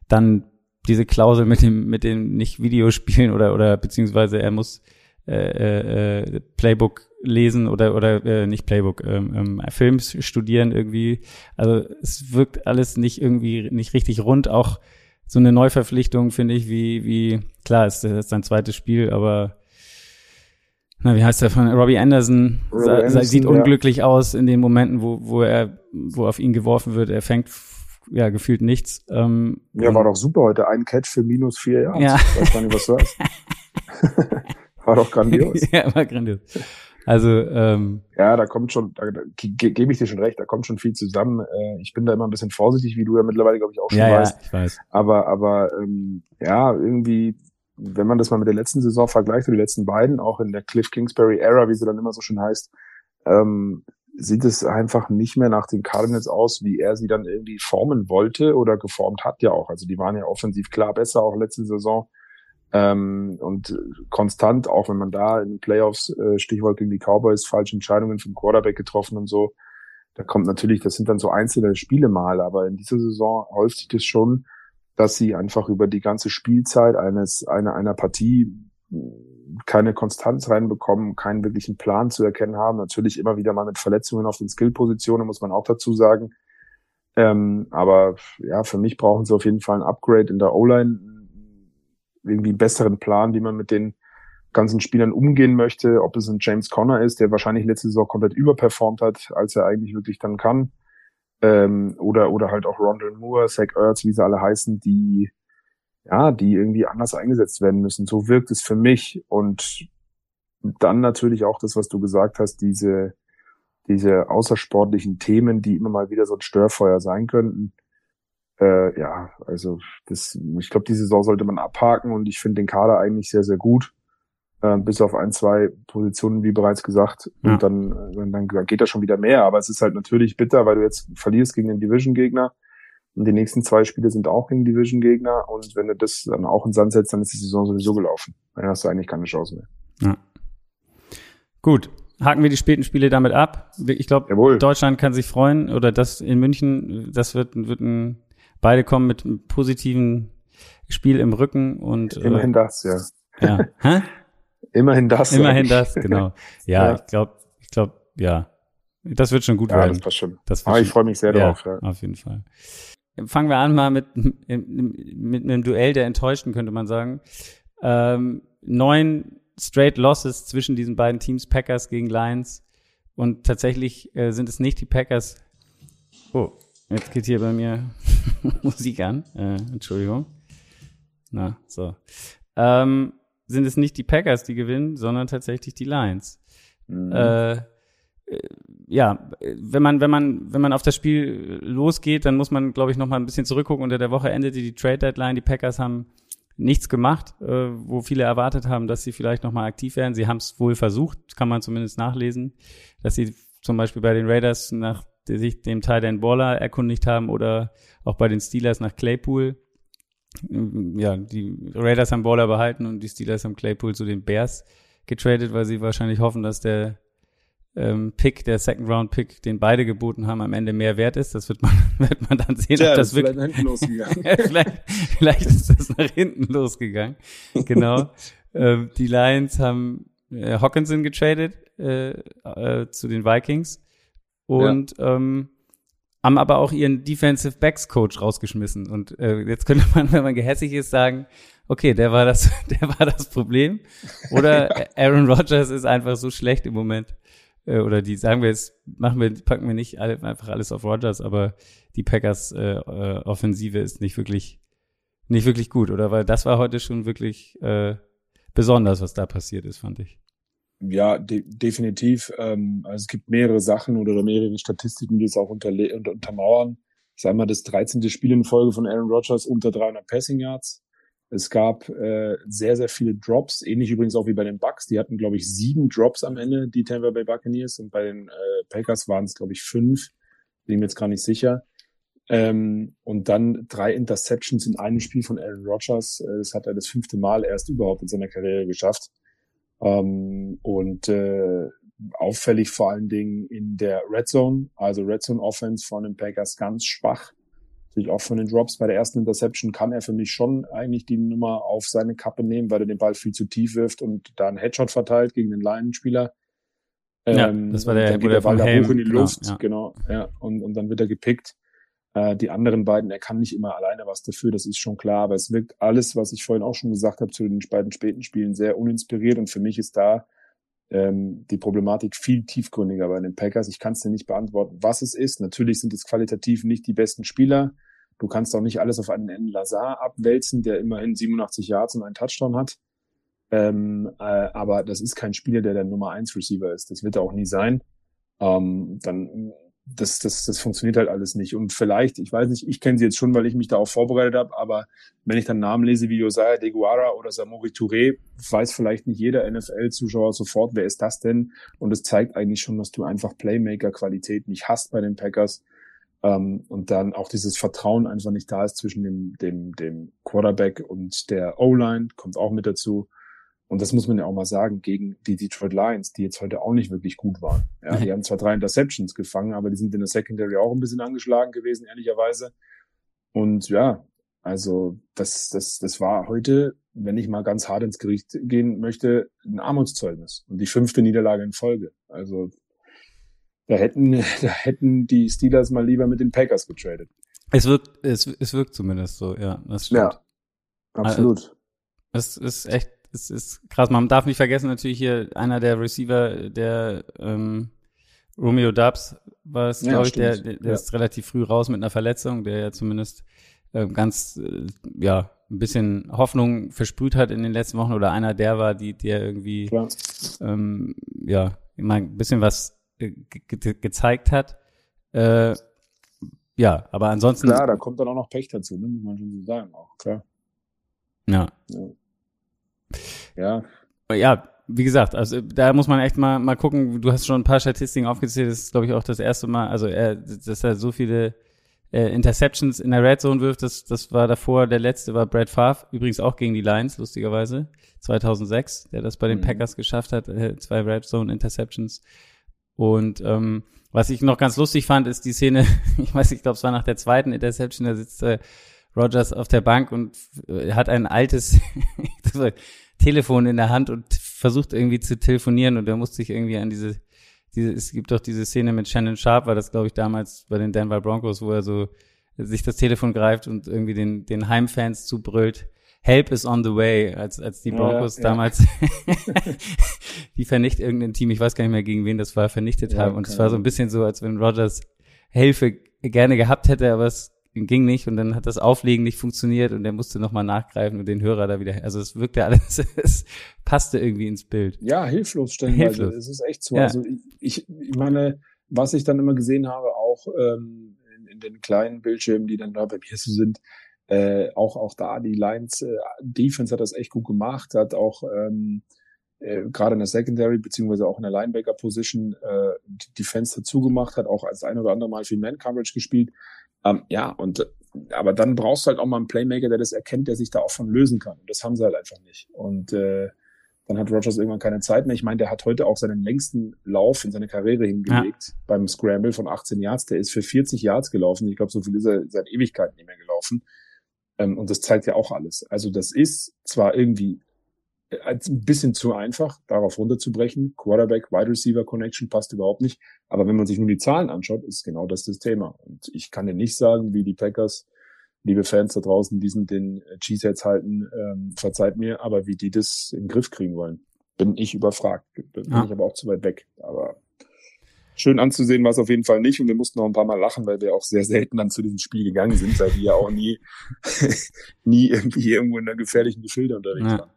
Speaker 2: dann diese Klausel mit dem, mit dem nicht Videospielen oder, oder beziehungsweise er muss äh, äh, äh, Playbook lesen oder oder äh, nicht Playbook, ähm, ähm, Films studieren irgendwie. Also es wirkt alles nicht irgendwie nicht richtig rund. Auch so eine Neuverpflichtung finde ich, wie wie klar ist das ist sein zweites Spiel, aber na wie heißt der von Robbie Anderson,
Speaker 3: Robbie Anderson,
Speaker 2: sieht
Speaker 3: ja.
Speaker 2: unglücklich aus in den Momenten, wo wo er wo auf ihn geworfen wird. Er fängt ja gefühlt nichts. Ähm,
Speaker 3: Ja, war doch super heute. Ein Catch für minus vier Yards.
Speaker 2: Ja.
Speaker 3: Ich weiß gar nicht, was du hast. war doch grandios.
Speaker 2: ja, war grandios. Also ähm,
Speaker 3: Ja, da kommt schon, da, da ge gebe ich dir schon recht, da kommt schon viel zusammen. Äh, ich bin da immer ein bisschen vorsichtig, wie du ja mittlerweile, glaube ich, auch schon
Speaker 2: ja, ja,
Speaker 3: weißt.
Speaker 2: ich weiß.
Speaker 3: Aber, aber ähm, ja, irgendwie, wenn man das mal mit der letzten Saison vergleicht, oder die letzten beiden, auch in der Cliff Kingsbury Era, wie sie dann immer so schön heißt, ähm, sieht es einfach nicht mehr nach den Cardinals aus, wie er sie dann irgendwie formen wollte oder geformt hat ja auch. Also die waren ja offensiv klar besser auch letzte Saison. Ähm, und konstant, auch wenn man da in den Playoffs, äh, Stichwort gegen die Cowboys, falsche Entscheidungen vom Quarterback getroffen und so, da kommt natürlich, das sind dann so einzelne Spiele mal, aber in dieser Saison häuft sich das schon, dass sie einfach über die ganze Spielzeit eines einer einer Partie keine Konstanz reinbekommen, keinen wirklichen Plan zu erkennen haben. Natürlich immer wieder mal mit Verletzungen auf den Skillpositionen, muss man auch dazu sagen. Ähm, aber ja, für mich brauchen sie auf jeden Fall ein Upgrade in der O-Line, irgendwie einen besseren Plan, wie man mit den ganzen Spielern umgehen möchte, ob es ein James Conner ist, der wahrscheinlich letzte Saison komplett überperformt hat, als er eigentlich wirklich dann kann, ähm, oder oder halt auch Rondell Moore, Zach Ertz, wie sie alle heißen, die ja, die irgendwie anders eingesetzt werden müssen. So wirkt es für mich und dann natürlich auch das, was du gesagt hast, diese diese außersportlichen Themen, die immer mal wieder so ein Störfeuer sein könnten. Äh, ja, also das, ich glaube, die Saison sollte man abhaken und ich finde den Kader eigentlich sehr, sehr gut. Äh, bis auf ein, zwei Positionen, wie bereits gesagt. Ja. Und dann, äh, dann geht da schon wieder mehr. Aber es ist halt natürlich bitter, weil du jetzt verlierst gegen den Division-Gegner. Und die nächsten zwei Spiele sind auch gegen Division-Gegner. Und wenn du das dann auch in Sand setzt, dann ist die Saison sowieso gelaufen. Dann hast du eigentlich keine Chance mehr. Ja.
Speaker 2: Gut, haken wir die späten Spiele damit ab. Ich glaube, Deutschland kann sich freuen oder das in München, das wird, wird ein, beide kommen mit einem positiven Spiel im Rücken und
Speaker 3: immerhin äh, das, ja.
Speaker 2: Ja. Hä?
Speaker 3: Immerhin das.
Speaker 2: Immerhin das, genau. Ja, ja. ich glaube, ich glaube, ja. Das wird schon gut ja, werden.
Speaker 3: Das passt schon.
Speaker 2: Das
Speaker 3: ah, ich freue mich sehr ja, drauf. Ja.
Speaker 2: Auf jeden Fall. Fangen wir an mal mit, mit einem Duell der Enttäuschten, könnte man sagen. Ähm, neun straight Losses zwischen diesen beiden Teams, Packers gegen Lions. Und tatsächlich äh, sind es nicht die Packers. Oh, jetzt geht hier bei mir Musik an. Äh, Entschuldigung. Na, so. Ähm, sind es nicht die Packers, die gewinnen, sondern tatsächlich die Lions. Mhm. Äh, äh ja, wenn man, wenn man, wenn man auf das Spiel losgeht, dann muss man, glaube ich, noch mal ein bisschen zurückgucken. Unter der Woche endete die Trade Deadline. Die Packers haben nichts gemacht, äh, wo viele erwartet haben, dass sie vielleicht nochmal aktiv werden. Sie haben es wohl versucht, kann man zumindest nachlesen, dass sie zum Beispiel bei den Raiders nach sich dem Teil den Baller erkundigt haben oder auch bei den Steelers nach Claypool. Ja, die Raiders haben Baller behalten und die Steelers haben Claypool zu den Bears getradet, weil sie wahrscheinlich hoffen, dass der ähm, Pick, der Second Round Pick, den beide geboten haben, am Ende mehr wert ist. Das wird man, wird man dann sehen,
Speaker 3: ja, ob das, das wirklich. Vielleicht, losgegangen.
Speaker 2: vielleicht, vielleicht ist das nach hinten losgegangen. Genau. ähm, die Lions haben äh, Hawkinson getradet äh, äh, zu den Vikings und ja. ähm, haben aber auch ihren Defensive Backs Coach rausgeschmissen. Und äh, jetzt könnte man, wenn man gehässig ist, sagen, okay, der war das, der war das Problem. Oder Aaron Rodgers ist einfach so schlecht im Moment äh, oder die sagen wir jetzt, machen wir, packen wir nicht alle, einfach alles auf Rogers, aber die Packers äh, äh, Offensive ist nicht wirklich, nicht wirklich gut, oder? Weil das war heute schon wirklich äh, besonders, was da passiert ist, fand ich.
Speaker 3: Ja, de definitiv. Ähm, also es gibt mehrere Sachen oder mehrere Statistiken, die es auch unterle unter untermauern. Das ist einmal das 13. Spiel in Folge von Aaron Rodgers unter 300 Passing Yards. Es gab äh, sehr, sehr viele Drops, ähnlich übrigens auch wie bei den Bucks. Die hatten, glaube ich, sieben Drops am Ende, die Tampa Bay Buccaneers. Und bei den äh, Packers waren es, glaube ich, fünf. Bin mir jetzt gar nicht sicher. Ähm, und dann drei Interceptions in einem Spiel von Aaron Rodgers. Äh, das hat er das fünfte Mal erst überhaupt in seiner Karriere geschafft. Ähm, und äh, auffällig vor allen Dingen in der Red Zone, also Red Zone Offense von den Packers ganz schwach natürlich auch von den Drops bei der ersten Interception kann er für mich schon eigentlich die Nummer auf seine Kappe nehmen, weil er den Ball viel zu tief wirft und da einen Headshot verteilt gegen den Lion-Spieler.
Speaker 2: Ja, ähm, das war der,
Speaker 3: dann geht der Ball da hoch in die Luft, ja, ja. genau, ja, und, und dann wird er gepickt. Äh, die anderen beiden, er kann nicht immer alleine was dafür, das ist schon klar, aber es wirkt alles, was ich vorhin auch schon gesagt habe, zu den beiden späten Spielen sehr uninspiriert und für mich ist da ähm, die Problematik viel tiefgründiger bei den Packers. Ich kann es dir nicht beantworten, was es ist. Natürlich sind es qualitativ nicht die besten Spieler. Du kannst auch nicht alles auf einen. Lazar abwälzen, der immerhin 87 Yards und einen Touchdown hat. Ähm, äh, aber das ist kein Spieler, der der Nummer 1 Receiver ist. Das wird er auch nie sein. Ähm, dann das, das, das funktioniert halt alles nicht. Und vielleicht, ich weiß nicht, ich kenne sie jetzt schon, weil ich mich darauf vorbereitet habe, aber wenn ich dann Namen lese wie Josiah Deguara oder Samori Touré, weiß vielleicht nicht jeder NFL-Zuschauer sofort, wer ist das denn? Und es zeigt eigentlich schon, dass du einfach Playmaker-Qualität nicht hast bei den Packers. Ähm, und dann auch dieses Vertrauen einfach nicht da ist zwischen dem, dem, dem Quarterback und der O-Line, kommt auch mit dazu. Und das muss man ja auch mal sagen, gegen die Detroit Lions, die jetzt heute auch nicht wirklich gut waren. Ja, die haben zwar drei Interceptions gefangen, aber die sind in der Secondary auch ein bisschen angeschlagen gewesen, ehrlicherweise. Und ja, also das, das, das war heute, wenn ich mal ganz hart ins Gericht gehen möchte, ein Armutszeugnis und die fünfte Niederlage in Folge. Also da hätten, da hätten die Steelers mal lieber mit den Packers getradet.
Speaker 2: Es wirkt, es, es wirkt zumindest so, ja. Das stimmt.
Speaker 3: Ja, absolut.
Speaker 2: Also, es ist echt es ist krass. Man darf nicht vergessen, natürlich hier einer der Receiver, der ähm, Romeo Dubs war es,
Speaker 3: Ja,
Speaker 2: glaube ich, der, der,
Speaker 3: Ja.
Speaker 2: ist relativ früh raus mit einer Verletzung, der ja zumindest äh, ganz, äh, ja, ein bisschen Hoffnung versprüht hat in den letzten Wochen oder einer der war, die, der irgendwie
Speaker 3: Klar.
Speaker 2: ähm, ja, immer ein bisschen was äh, ge ge gezeigt hat. Äh, ja, aber ansonsten,
Speaker 3: Klar, da kommt dann auch noch Pech dazu, ne? muss man schon so sagen. Auch klar.
Speaker 2: ja,
Speaker 3: Ja,
Speaker 2: ja, wie gesagt, also da muss man echt mal mal gucken. Du hast schon ein paar Statistiken aufgezählt. Das ist, glaube ich, auch das erste Mal. Also er, dass er so viele äh, Interceptions in der Red Zone wirft, das das war davor. Der letzte war Brad Favre, übrigens auch gegen die Lions, lustigerweise 2006, der das bei den
Speaker 3: Mhm.
Speaker 2: Packers geschafft hat, äh, zwei Red Zone Interceptions. Und ähm, was ich noch ganz lustig fand, ist die Szene. Ich weiß, nicht, ich glaube, es war nach der zweiten Interception. Da sitzt äh, Rogers auf der Bank und äh, hat ein altes Telefon in der Hand und versucht irgendwie zu telefonieren und er musste sich irgendwie an diese, diese, es gibt doch diese Szene mit Shannon Sharp, war das glaube ich damals bei den Denver Broncos, wo er so sich das Telefon greift und irgendwie den, den Heimfans zubrüllt, Help is on the way, als, als die
Speaker 3: Ja,
Speaker 2: Broncos
Speaker 3: ja.
Speaker 2: damals die vernichtet irgendein Team, ich weiß gar nicht mehr gegen wen das war, vernichtet
Speaker 3: Ja,
Speaker 2: haben und es war so ein bisschen so, als wenn Rogers Hilfe gerne gehabt hätte, aber es ging nicht und dann hat das Auflegen nicht funktioniert und er musste nochmal nachgreifen und den Hörer da wieder, also es wirkte alles, es passte irgendwie ins Bild.
Speaker 3: Ja, hilflos stellenweise.
Speaker 2: Hilflos.
Speaker 3: Es ist echt so.
Speaker 2: Ja.
Speaker 3: Also ich, ich meine, was ich dann immer gesehen habe, auch ähm, in, in den kleinen Bildschirmen, die dann da bei mir so sind, äh, auch auch da die Lions äh, Defense hat das echt gut gemacht, hat auch ähm, äh, gerade in der Secondary beziehungsweise auch in der Linebacker Position äh, die Defense dazu gemacht, hat auch als ein oder andere Mal viel Man Coverage gespielt. Ähm, ja und äh, aber dann brauchst du halt auch mal einen Playmaker, der das erkennt, der sich da auch von lösen kann. Und das haben sie halt einfach nicht. Und äh, dann hat Rogers irgendwann keine Zeit mehr. Ich meine, der hat heute auch seinen längsten Lauf in seine Karriere hingelegt beim Scramble von 18 Yards. Der ist für 40 Yards gelaufen. Ich glaube, so viel ist er seit Ewigkeiten nicht mehr gelaufen. Ähm, und das zeigt ja auch alles. Also das ist zwar irgendwie als ein bisschen zu einfach, darauf runterzubrechen. Quarterback, Wide Receiver Connection passt überhaupt nicht. Aber wenn man sich nur die Zahlen anschaut, ist genau das das Thema. Und ich kann dir nicht sagen, wie die Packers, liebe Fans da draußen, diesen den äh, Cheeseheads halten, ähm, verzeiht mir, aber wie die das in den Griff kriegen wollen, bin ich überfragt. Bin
Speaker 2: Ja.
Speaker 3: ich aber auch zu weit weg. Aber schön anzusehen war es auf jeden Fall nicht und wir mussten noch ein paar Mal lachen, weil wir auch sehr selten dann zu diesem Spiel gegangen sind, weil die ja auch nie, nie irgendwie irgendwo in einer gefährlichen Gefilde unterwegs
Speaker 2: Ja.
Speaker 3: waren.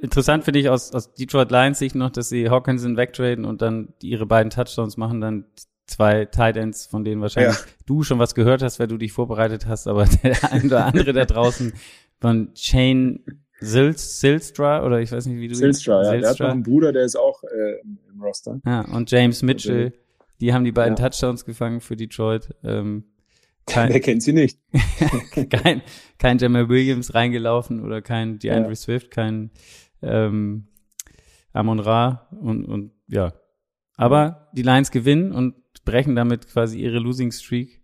Speaker 2: Interessant finde ich aus, aus Detroit Lions Sicht noch, dass sie Hawkinson wegtraden und dann ihre beiden Touchdowns machen, dann zwei Tight Ends, von denen wahrscheinlich
Speaker 3: Ja.
Speaker 2: du schon was gehört hast, weil du dich vorbereitet hast, aber der ein oder andere da draußen von Shane Sils, Silstra oder ich weiß nicht, wie du
Speaker 3: Silstra, ja. Der hat noch einen Bruder, der ist auch äh, im, im Roster.
Speaker 2: Ja, und James Mitchell, die haben die beiden
Speaker 3: Ja.
Speaker 2: Touchdowns gefangen für Detroit. Ähm, kein,
Speaker 3: Wer kennt sie nicht?
Speaker 2: kein, kein Jamal Williams reingelaufen oder kein DeAndre
Speaker 3: Ja.
Speaker 2: Swift, kein ähm, Amon Ra und, und ja. Aber die Lions gewinnen und brechen damit quasi ihre Losing Streak.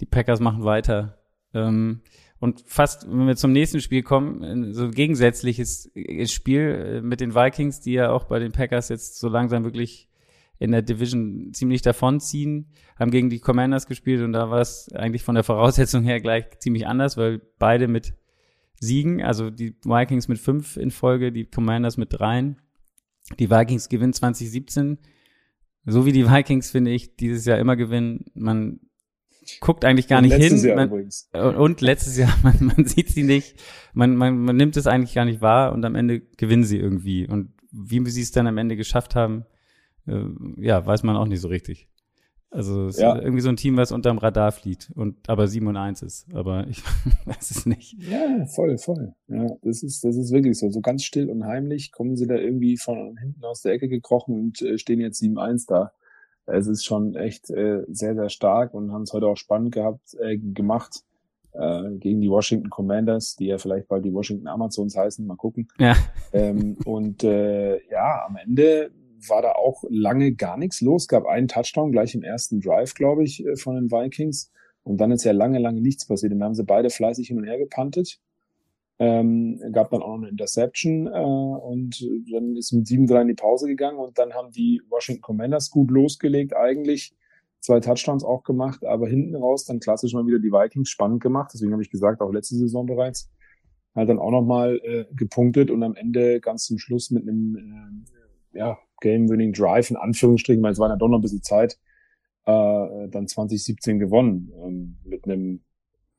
Speaker 2: Die Packers machen weiter. Ähm, und fast, wenn wir zum nächsten Spiel kommen, so ein gegensätzliches äh, Spiel äh, mit den Vikings, die ja auch bei den Packers jetzt so langsam wirklich in der Division ziemlich davonziehen, haben gegen die Commanders gespielt und da war es eigentlich von der Voraussetzung her gleich ziemlich anders, weil beide mit Siegen, also die Vikings mit fünf in Folge, die Commanders mit dreien. Die Vikings gewinnen 2017. So wie die Vikings, finde ich, dieses Jahr immer gewinnen. Man guckt eigentlich gar
Speaker 3: Und
Speaker 2: nicht hin. Man, und letztes Jahr, man, man sieht sie nicht, man, man, man nimmt es eigentlich gar nicht wahr und am Ende gewinnen sie irgendwie. Und wie sie es dann am Ende geschafft haben, äh, ja, weiß man auch nicht so richtig. Also es
Speaker 3: Ja.
Speaker 2: ist irgendwie so ein Team, was unterm Radar fliegt und aber 7 und 1 ist. Aber ich weiß es nicht.
Speaker 3: Ja, voll, voll. Ja, das ist, das ist wirklich so. So ganz still und heimlich kommen sie da irgendwie von hinten aus der Ecke gekrochen und äh, stehen jetzt 7-1 da. Es ist schon echt äh, sehr, sehr stark und haben es heute auch spannend gehabt, äh, gemacht äh, gegen die Washington Commanders, die ja vielleicht bald die Washington Amazons heißen. Mal gucken.
Speaker 2: Ja.
Speaker 3: Ähm, und äh, ja, am Ende war da auch lange gar nichts los. Gab einen Touchdown gleich im ersten Drive, glaube ich, äh, von den Vikings. Und dann ist ja lange, lange nichts passiert. Dann haben sie beide fleißig hin und her gepantet. Ähm, gab dann auch noch eine Interception äh, und dann ist mit 7-3 in die Pause gegangen und dann haben die Washington Commanders gut losgelegt eigentlich. Zwei Touchdowns auch gemacht, aber hinten raus dann klassisch mal wieder die Vikings spannend gemacht. Deswegen habe ich gesagt, auch letzte Saison bereits. hat dann auch nochmal äh, gepunktet und am Ende ganz zum Schluss mit einem äh, ja, Game-Winning Drive in Anführungsstrichen, weil es war ja doch noch ein bisschen Zeit, äh, dann 2017 gewonnen ähm, mit einem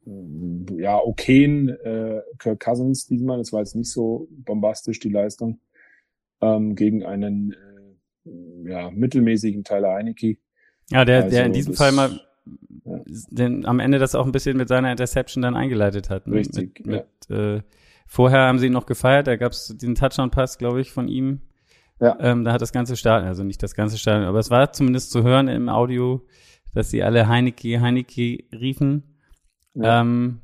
Speaker 3: äh, ja okayen äh, Kirk Cousins diesmal. Das war jetzt nicht so bombastisch die Leistung ähm, gegen einen äh, ja mittelmäßigen Tyler Heineke.
Speaker 2: Ja, der, also, der in diesem Fall mal ja. den, am Ende das auch ein bisschen mit seiner Interception dann eingeleitet hat.
Speaker 3: Ne? Richtig.
Speaker 2: Mit, ja. äh, vorher haben sie ihn noch gefeiert, da gab es diesen Touchdown-Pass, glaube ich, von ihm. Ja. Ähm, da hat das ganze Stadion, also nicht das ganze Stadion, aber es war zumindest zu hören im Audio, dass sie alle Heineke, Heineke riefen. Ja, ähm,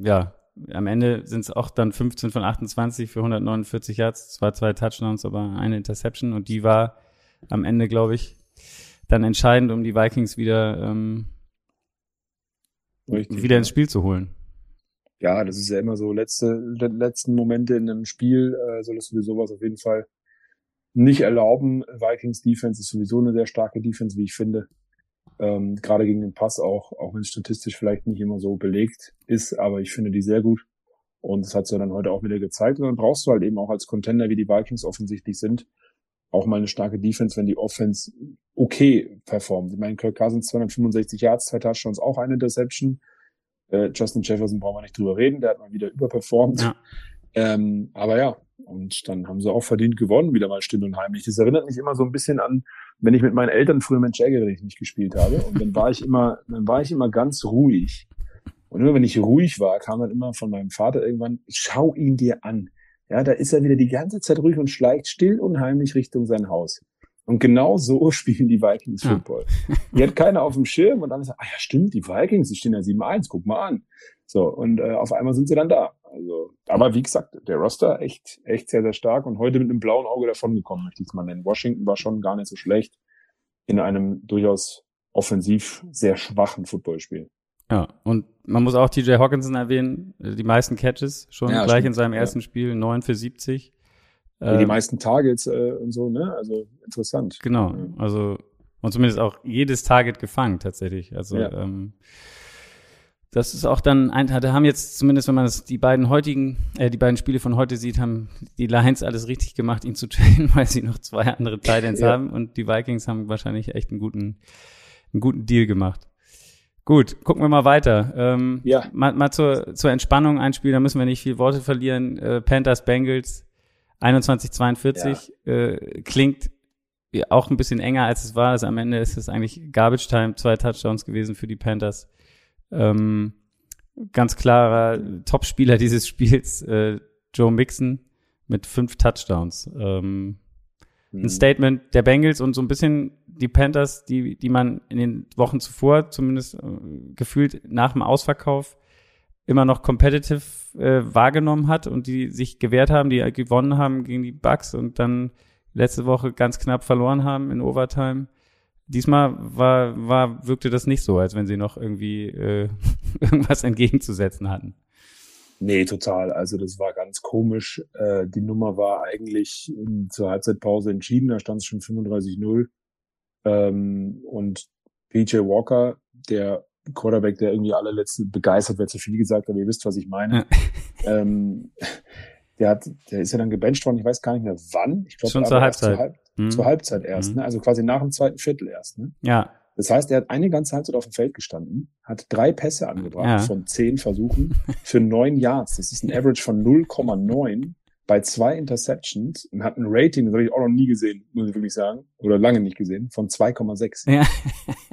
Speaker 2: ja am Ende sind es auch dann 15 von 28 für 149 Yards, zwar zwei Touchdowns, aber eine Interception und die war am Ende, glaube ich, dann entscheidend, um die Vikings wieder, ähm, Richtig, wieder ins Spiel zu holen.
Speaker 3: Ja, das ist ja immer so letzte letzten Momente in einem Spiel äh, solltest du dir sowas auf jeden Fall nicht erlauben. Vikings Defense ist sowieso eine sehr starke Defense, wie ich finde. Ähm, gerade gegen den Pass auch, auch wenn es statistisch vielleicht nicht immer so belegt ist, aber ich finde die sehr gut. Und das hat sie dann heute auch wieder gezeigt. Und dann brauchst du halt eben auch als Contender, wie die Vikings offensichtlich sind, auch mal eine starke Defense, wenn die Offense okay performt. Ich meine, Kirk Cousins 265 Yards, zwei Touchdowns, auch eine Interception. Äh, Justin Jefferson brauchen wir nicht drüber reden, der hat mal wieder überperformt. Ja. Ähm, aber ja, und dann haben sie auch verdient gewonnen, wieder mal still und heimlich. Das erinnert mich immer so ein bisschen an, wenn ich mit meinen Eltern früher mit Jaggerich nicht gespielt habe. Und dann war ich immer, dann war ich immer ganz ruhig. Und immer wenn ich ruhig war, kam dann immer von meinem Vater irgendwann, schau ihn dir an. Ja, da ist er wieder die ganze Zeit ruhig und schleicht still und heimlich Richtung sein Haus. Und genau so spielen die Vikings Football. Ja. Die hat keiner auf dem Schirm und dann ist er, ah ja, stimmt, die Vikings, die stehen ja 7-1, guck mal an. So, und äh, auf einmal sind sie dann da. Also, aber wie gesagt, der Roster echt, echt sehr, sehr stark und heute mit einem blauen Auge davongekommen, möchte ich es mal nennen. Washington war schon gar nicht so schlecht in einem durchaus offensiv sehr schwachen Footballspiel.
Speaker 2: Ja, und man muss auch TJ Hawkinson erwähnen, die meisten Catches schon ja, gleich stimmt. in seinem ersten ja. Spiel, 9 für 70.
Speaker 3: Ja, die ähm, meisten Targets äh, und so, ne? Also interessant.
Speaker 2: Genau, also und zumindest auch jedes Target gefangen tatsächlich. Also ähm, das ist auch dann ein, da haben jetzt zumindest, wenn man das, die beiden heutigen, äh, die beiden Spiele von heute sieht, haben die Lions alles richtig gemacht, ihn zu trainen, weil sie noch zwei andere Titans ja. haben und die Vikings haben wahrscheinlich echt einen guten, einen guten Deal gemacht. Gut, gucken wir mal weiter. Ähm, ja. Mal, mal zur, zur Entspannung ein Spiel, da müssen wir nicht viel Worte verlieren. Äh, Panthers Bengals 21-42 ja. äh, klingt auch ein bisschen enger als es war. Also am Ende ist es eigentlich Garbage Time, zwei Touchdowns gewesen für die Panthers. Ähm, ganz klarer Topspieler dieses Spiels, äh, Joe Mixon mit fünf Touchdowns. Ähm, mhm. Ein Statement der Bengals und so ein bisschen die Panthers, die, die man in den Wochen zuvor zumindest äh, gefühlt nach dem Ausverkauf immer noch competitive äh, wahrgenommen hat und die sich gewehrt haben, die gewonnen haben gegen die Bucks und dann letzte Woche ganz knapp verloren haben in Overtime. Diesmal war, war, wirkte das nicht so, als wenn sie noch irgendwie äh, irgendwas entgegenzusetzen hatten.
Speaker 3: Nee, total. Also das war ganz komisch. Äh, die Nummer war eigentlich in, zur Halbzeitpause entschieden, da stand es schon 35-0. Ähm, und PJ Walker, der Quarterback, der irgendwie alle letzte begeistert, wird zu viel gesagt, aber ihr wisst, was ich meine. ähm, der hat, der ist ja dann gebencht worden, ich weiß gar nicht mehr wann. Ich glaube,
Speaker 2: schon zur Halbzeit.
Speaker 3: Zur, Halb, mhm. zur Halbzeit erst, mhm. ne? Also quasi nach dem zweiten Viertel erst, ne?
Speaker 2: Ja.
Speaker 3: Das heißt, er hat eine ganze Halbzeit auf dem Feld gestanden, hat drei Pässe angebracht ja. von zehn Versuchen für neun Yards. Das ist ein Average von 0,9 bei zwei Interceptions und hat ein Rating, das habe ich auch noch nie gesehen, muss ich wirklich sagen, oder lange nicht gesehen, von 2,6. Ja.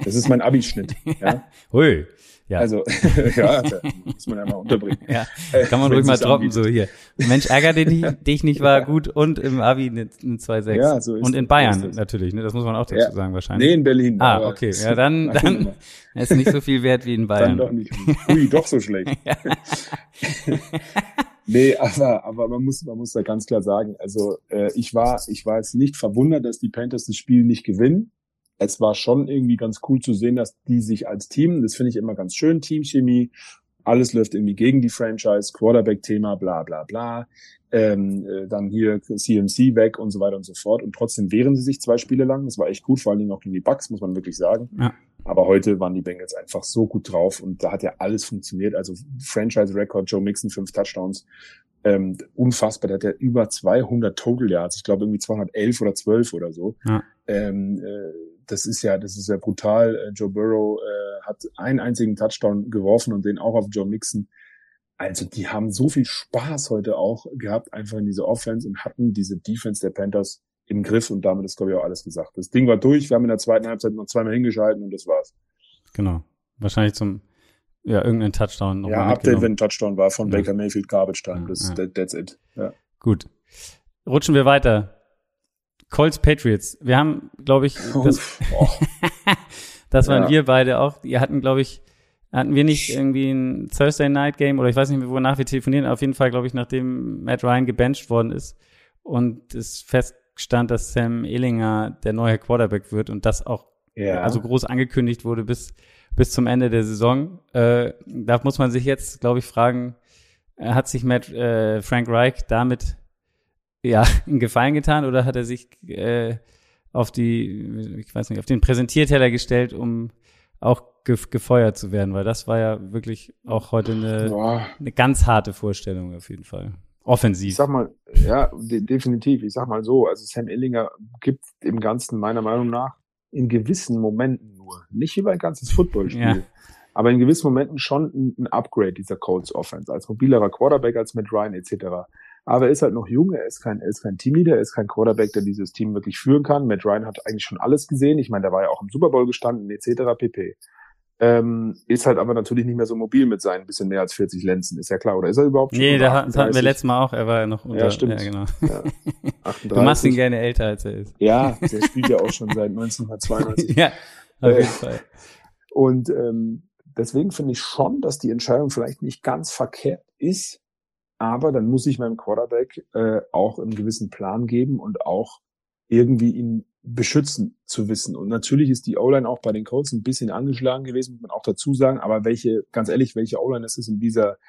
Speaker 3: Das ist mein Abischnitt. Ja.
Speaker 2: Hui.
Speaker 3: Ja. Also, ja, muss man ja mal unterbringen.
Speaker 2: Ja, kann man ruhig mal droppen, so hier. Mensch, ärger dich, dich nicht, war gut und im Abi eine, eine 2,6. Ja, so ist Und in Bayern natürlich, ne? Das muss man auch dazu ja. sagen, wahrscheinlich.
Speaker 3: Nee, in Berlin.
Speaker 2: Ah, okay. Ja, dann, dann ist nicht so viel wert wie in Bayern.
Speaker 3: Dann doch nicht. Ui, doch so schlecht. nee, aber, aber man muss, man muss da ganz klar sagen, also äh, ich war, ich war jetzt nicht verwundert, dass die Panthers das Spiel nicht gewinnen es war schon irgendwie ganz cool zu sehen, dass die sich als Team, das finde ich immer ganz schön, Teamchemie, alles läuft irgendwie gegen die Franchise, Quarterback-Thema, bla bla bla. Ähm, äh, dann hier CMC weg und so weiter und so fort. Und trotzdem wehren sie sich zwei Spiele lang. Das war echt gut, vor allen Dingen auch gegen die Bucks, muss man wirklich sagen. Ja. Aber heute waren die Bengals einfach so gut drauf und da hat ja alles funktioniert. Also Franchise Record, Joe Mixon, fünf Touchdowns. Ähm, unfassbar, der hat ja über 200 Total Yards. Ich glaube irgendwie 211 oder 12 oder so. Ja. Ähm, äh, das ist ja, das ist ja brutal. Äh, Joe Burrow äh, hat einen einzigen Touchdown geworfen und den auch auf Joe Mixon. Also die haben so viel Spaß heute auch gehabt, einfach in dieser Offense und hatten diese Defense der Panthers im Griff und damit ist, glaube ich, auch alles gesagt. Das Ding war durch, wir haben in der zweiten Halbzeit noch zweimal hingeschalten und das war's.
Speaker 2: Genau. Wahrscheinlich zum, ja, irgendeinen Touchdown.
Speaker 3: Ja, Update, wenn ein Touchdown war von ja. Baker Mayfield Garbage Time. Das, ja. that, that's it. Ja.
Speaker 2: Gut. Rutschen wir weiter. Colts Patriots. Wir haben, glaube ich, das, das waren ja. wir beide auch. Wir hatten, glaube ich, hatten wir nicht irgendwie ein Thursday Night Game oder ich weiß nicht mehr, wonach wir telefonieren. Auf jeden Fall, glaube ich, nachdem Matt Ryan gebencht worden ist und es feststand, dass Sam Ehlinger der neue Quarterback wird und das auch ja. also groß angekündigt wurde bis bis zum Ende der Saison. Äh, da muss man sich jetzt, glaube ich, fragen, hat sich Matt äh, Frank Reich damit ja einen Gefallen getan oder hat er sich äh, auf die, ich weiß nicht, auf den Präsentierteller gestellt, um auch ge gefeuert zu werden, weil das war ja wirklich auch heute eine, eine ganz harte Vorstellung auf jeden Fall. Offensiv.
Speaker 3: Ich sag mal, ja, de definitiv. Ich sag mal so, also Sam Illinger gibt im Ganzen meiner Meinung nach in gewissen Momenten nur, nicht über ein ganzes Footballspiel, ja. aber in gewissen Momenten schon ein, ein Upgrade dieser Colts Offense als mobilerer Quarterback als mit Ryan etc. Aber er ist halt noch jung, er ist kein, er ist kein Teamleader, er ist kein Quarterback, der dieses Team wirklich führen kann. Matt Ryan hat eigentlich schon alles gesehen. Ich meine, der war ja auch im Super Bowl gestanden, etc. pp. Ähm, ist halt aber natürlich nicht mehr so mobil mit seinen bisschen mehr als 40 Lenzen, ist ja klar. Oder ist er überhaupt
Speaker 2: schon? Nee, da das hatten wir letztes Mal auch, er war ja noch
Speaker 3: unter, Ja, stimmt.
Speaker 2: Ja, genau. Ja. Du machst ihn gerne älter, als er ist.
Speaker 3: Ja, der spielt ja auch schon seit 1992.
Speaker 2: ja, auf jeden äh, Fall.
Speaker 3: Und ähm, deswegen finde ich schon, dass die Entscheidung vielleicht nicht ganz verkehrt ist, aber dann muss ich meinem Quarterback äh, auch einen gewissen Plan geben und auch irgendwie ihn beschützen zu wissen. Und natürlich ist die O-Line auch bei den Colts ein bisschen angeschlagen gewesen, muss man auch dazu sagen. Aber welche, ganz ehrlich, welche O-Line ist es in dieser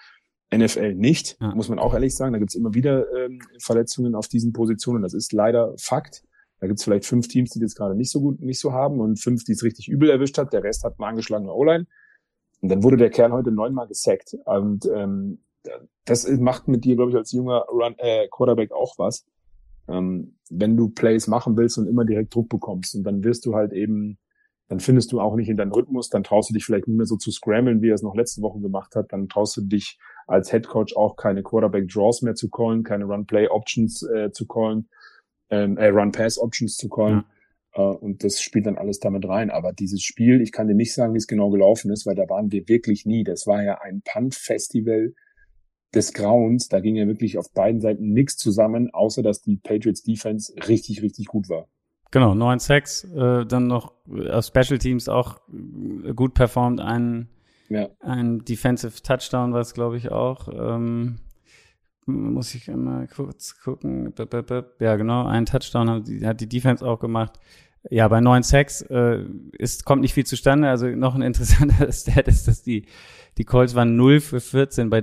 Speaker 3: NFL nicht, ja. muss man auch ehrlich sagen. Da gibt's immer wieder ähm, Verletzungen auf diesen Positionen. Das ist leider Fakt. Da gibt's vielleicht fünf Teams, die das gerade nicht so gut, nicht so haben und fünf, die es richtig übel erwischt hat. Der Rest hat eine angeschlagene O-Line. Und dann wurde der Kerl heute neunmal gesackt. Und ähm, das macht mit dir, glaube ich, als junger Run, äh, Quarterback auch was. Ähm, wenn du Plays machen willst und immer direkt Druck bekommst und dann wirst du halt eben, dann findest du auch nicht in deinen Rhythmus, dann traust du dich vielleicht nicht mehr so zu scramblen, wie er es noch letzte Woche gemacht hat, dann traust du dich als Head Coach auch keine Quarterback Draws mehr zu callen, keine Run Play Options äh, zu callen, ähm, äh, Run Pass Options zu callen. Ja. Uh, und das spielt dann alles damit rein. Aber dieses Spiel, ich kann dir nicht sagen, wie es genau gelaufen ist, weil da waren wir wirklich nie. Das war ja ein Punt-Festival des Grauens. Da ging ja wirklich auf beiden Seiten nichts zusammen, außer dass die Patriots Defense richtig, richtig gut war.
Speaker 2: Genau, neun Sacks, äh, dann noch auf Special Teams auch äh, gut performt, ein, ja. ein Defensive Touchdown war es, glaube ich, auch. Ähm, muss ich immer kurz gucken. Ja, genau, ein Touchdown hat die, hat die Defense auch gemacht. Ja, bei neun Sacks äh, ist, kommt nicht viel zustande. Also noch ein interessanter Stat ist, dass die, die Colts waren 0 für 14 bei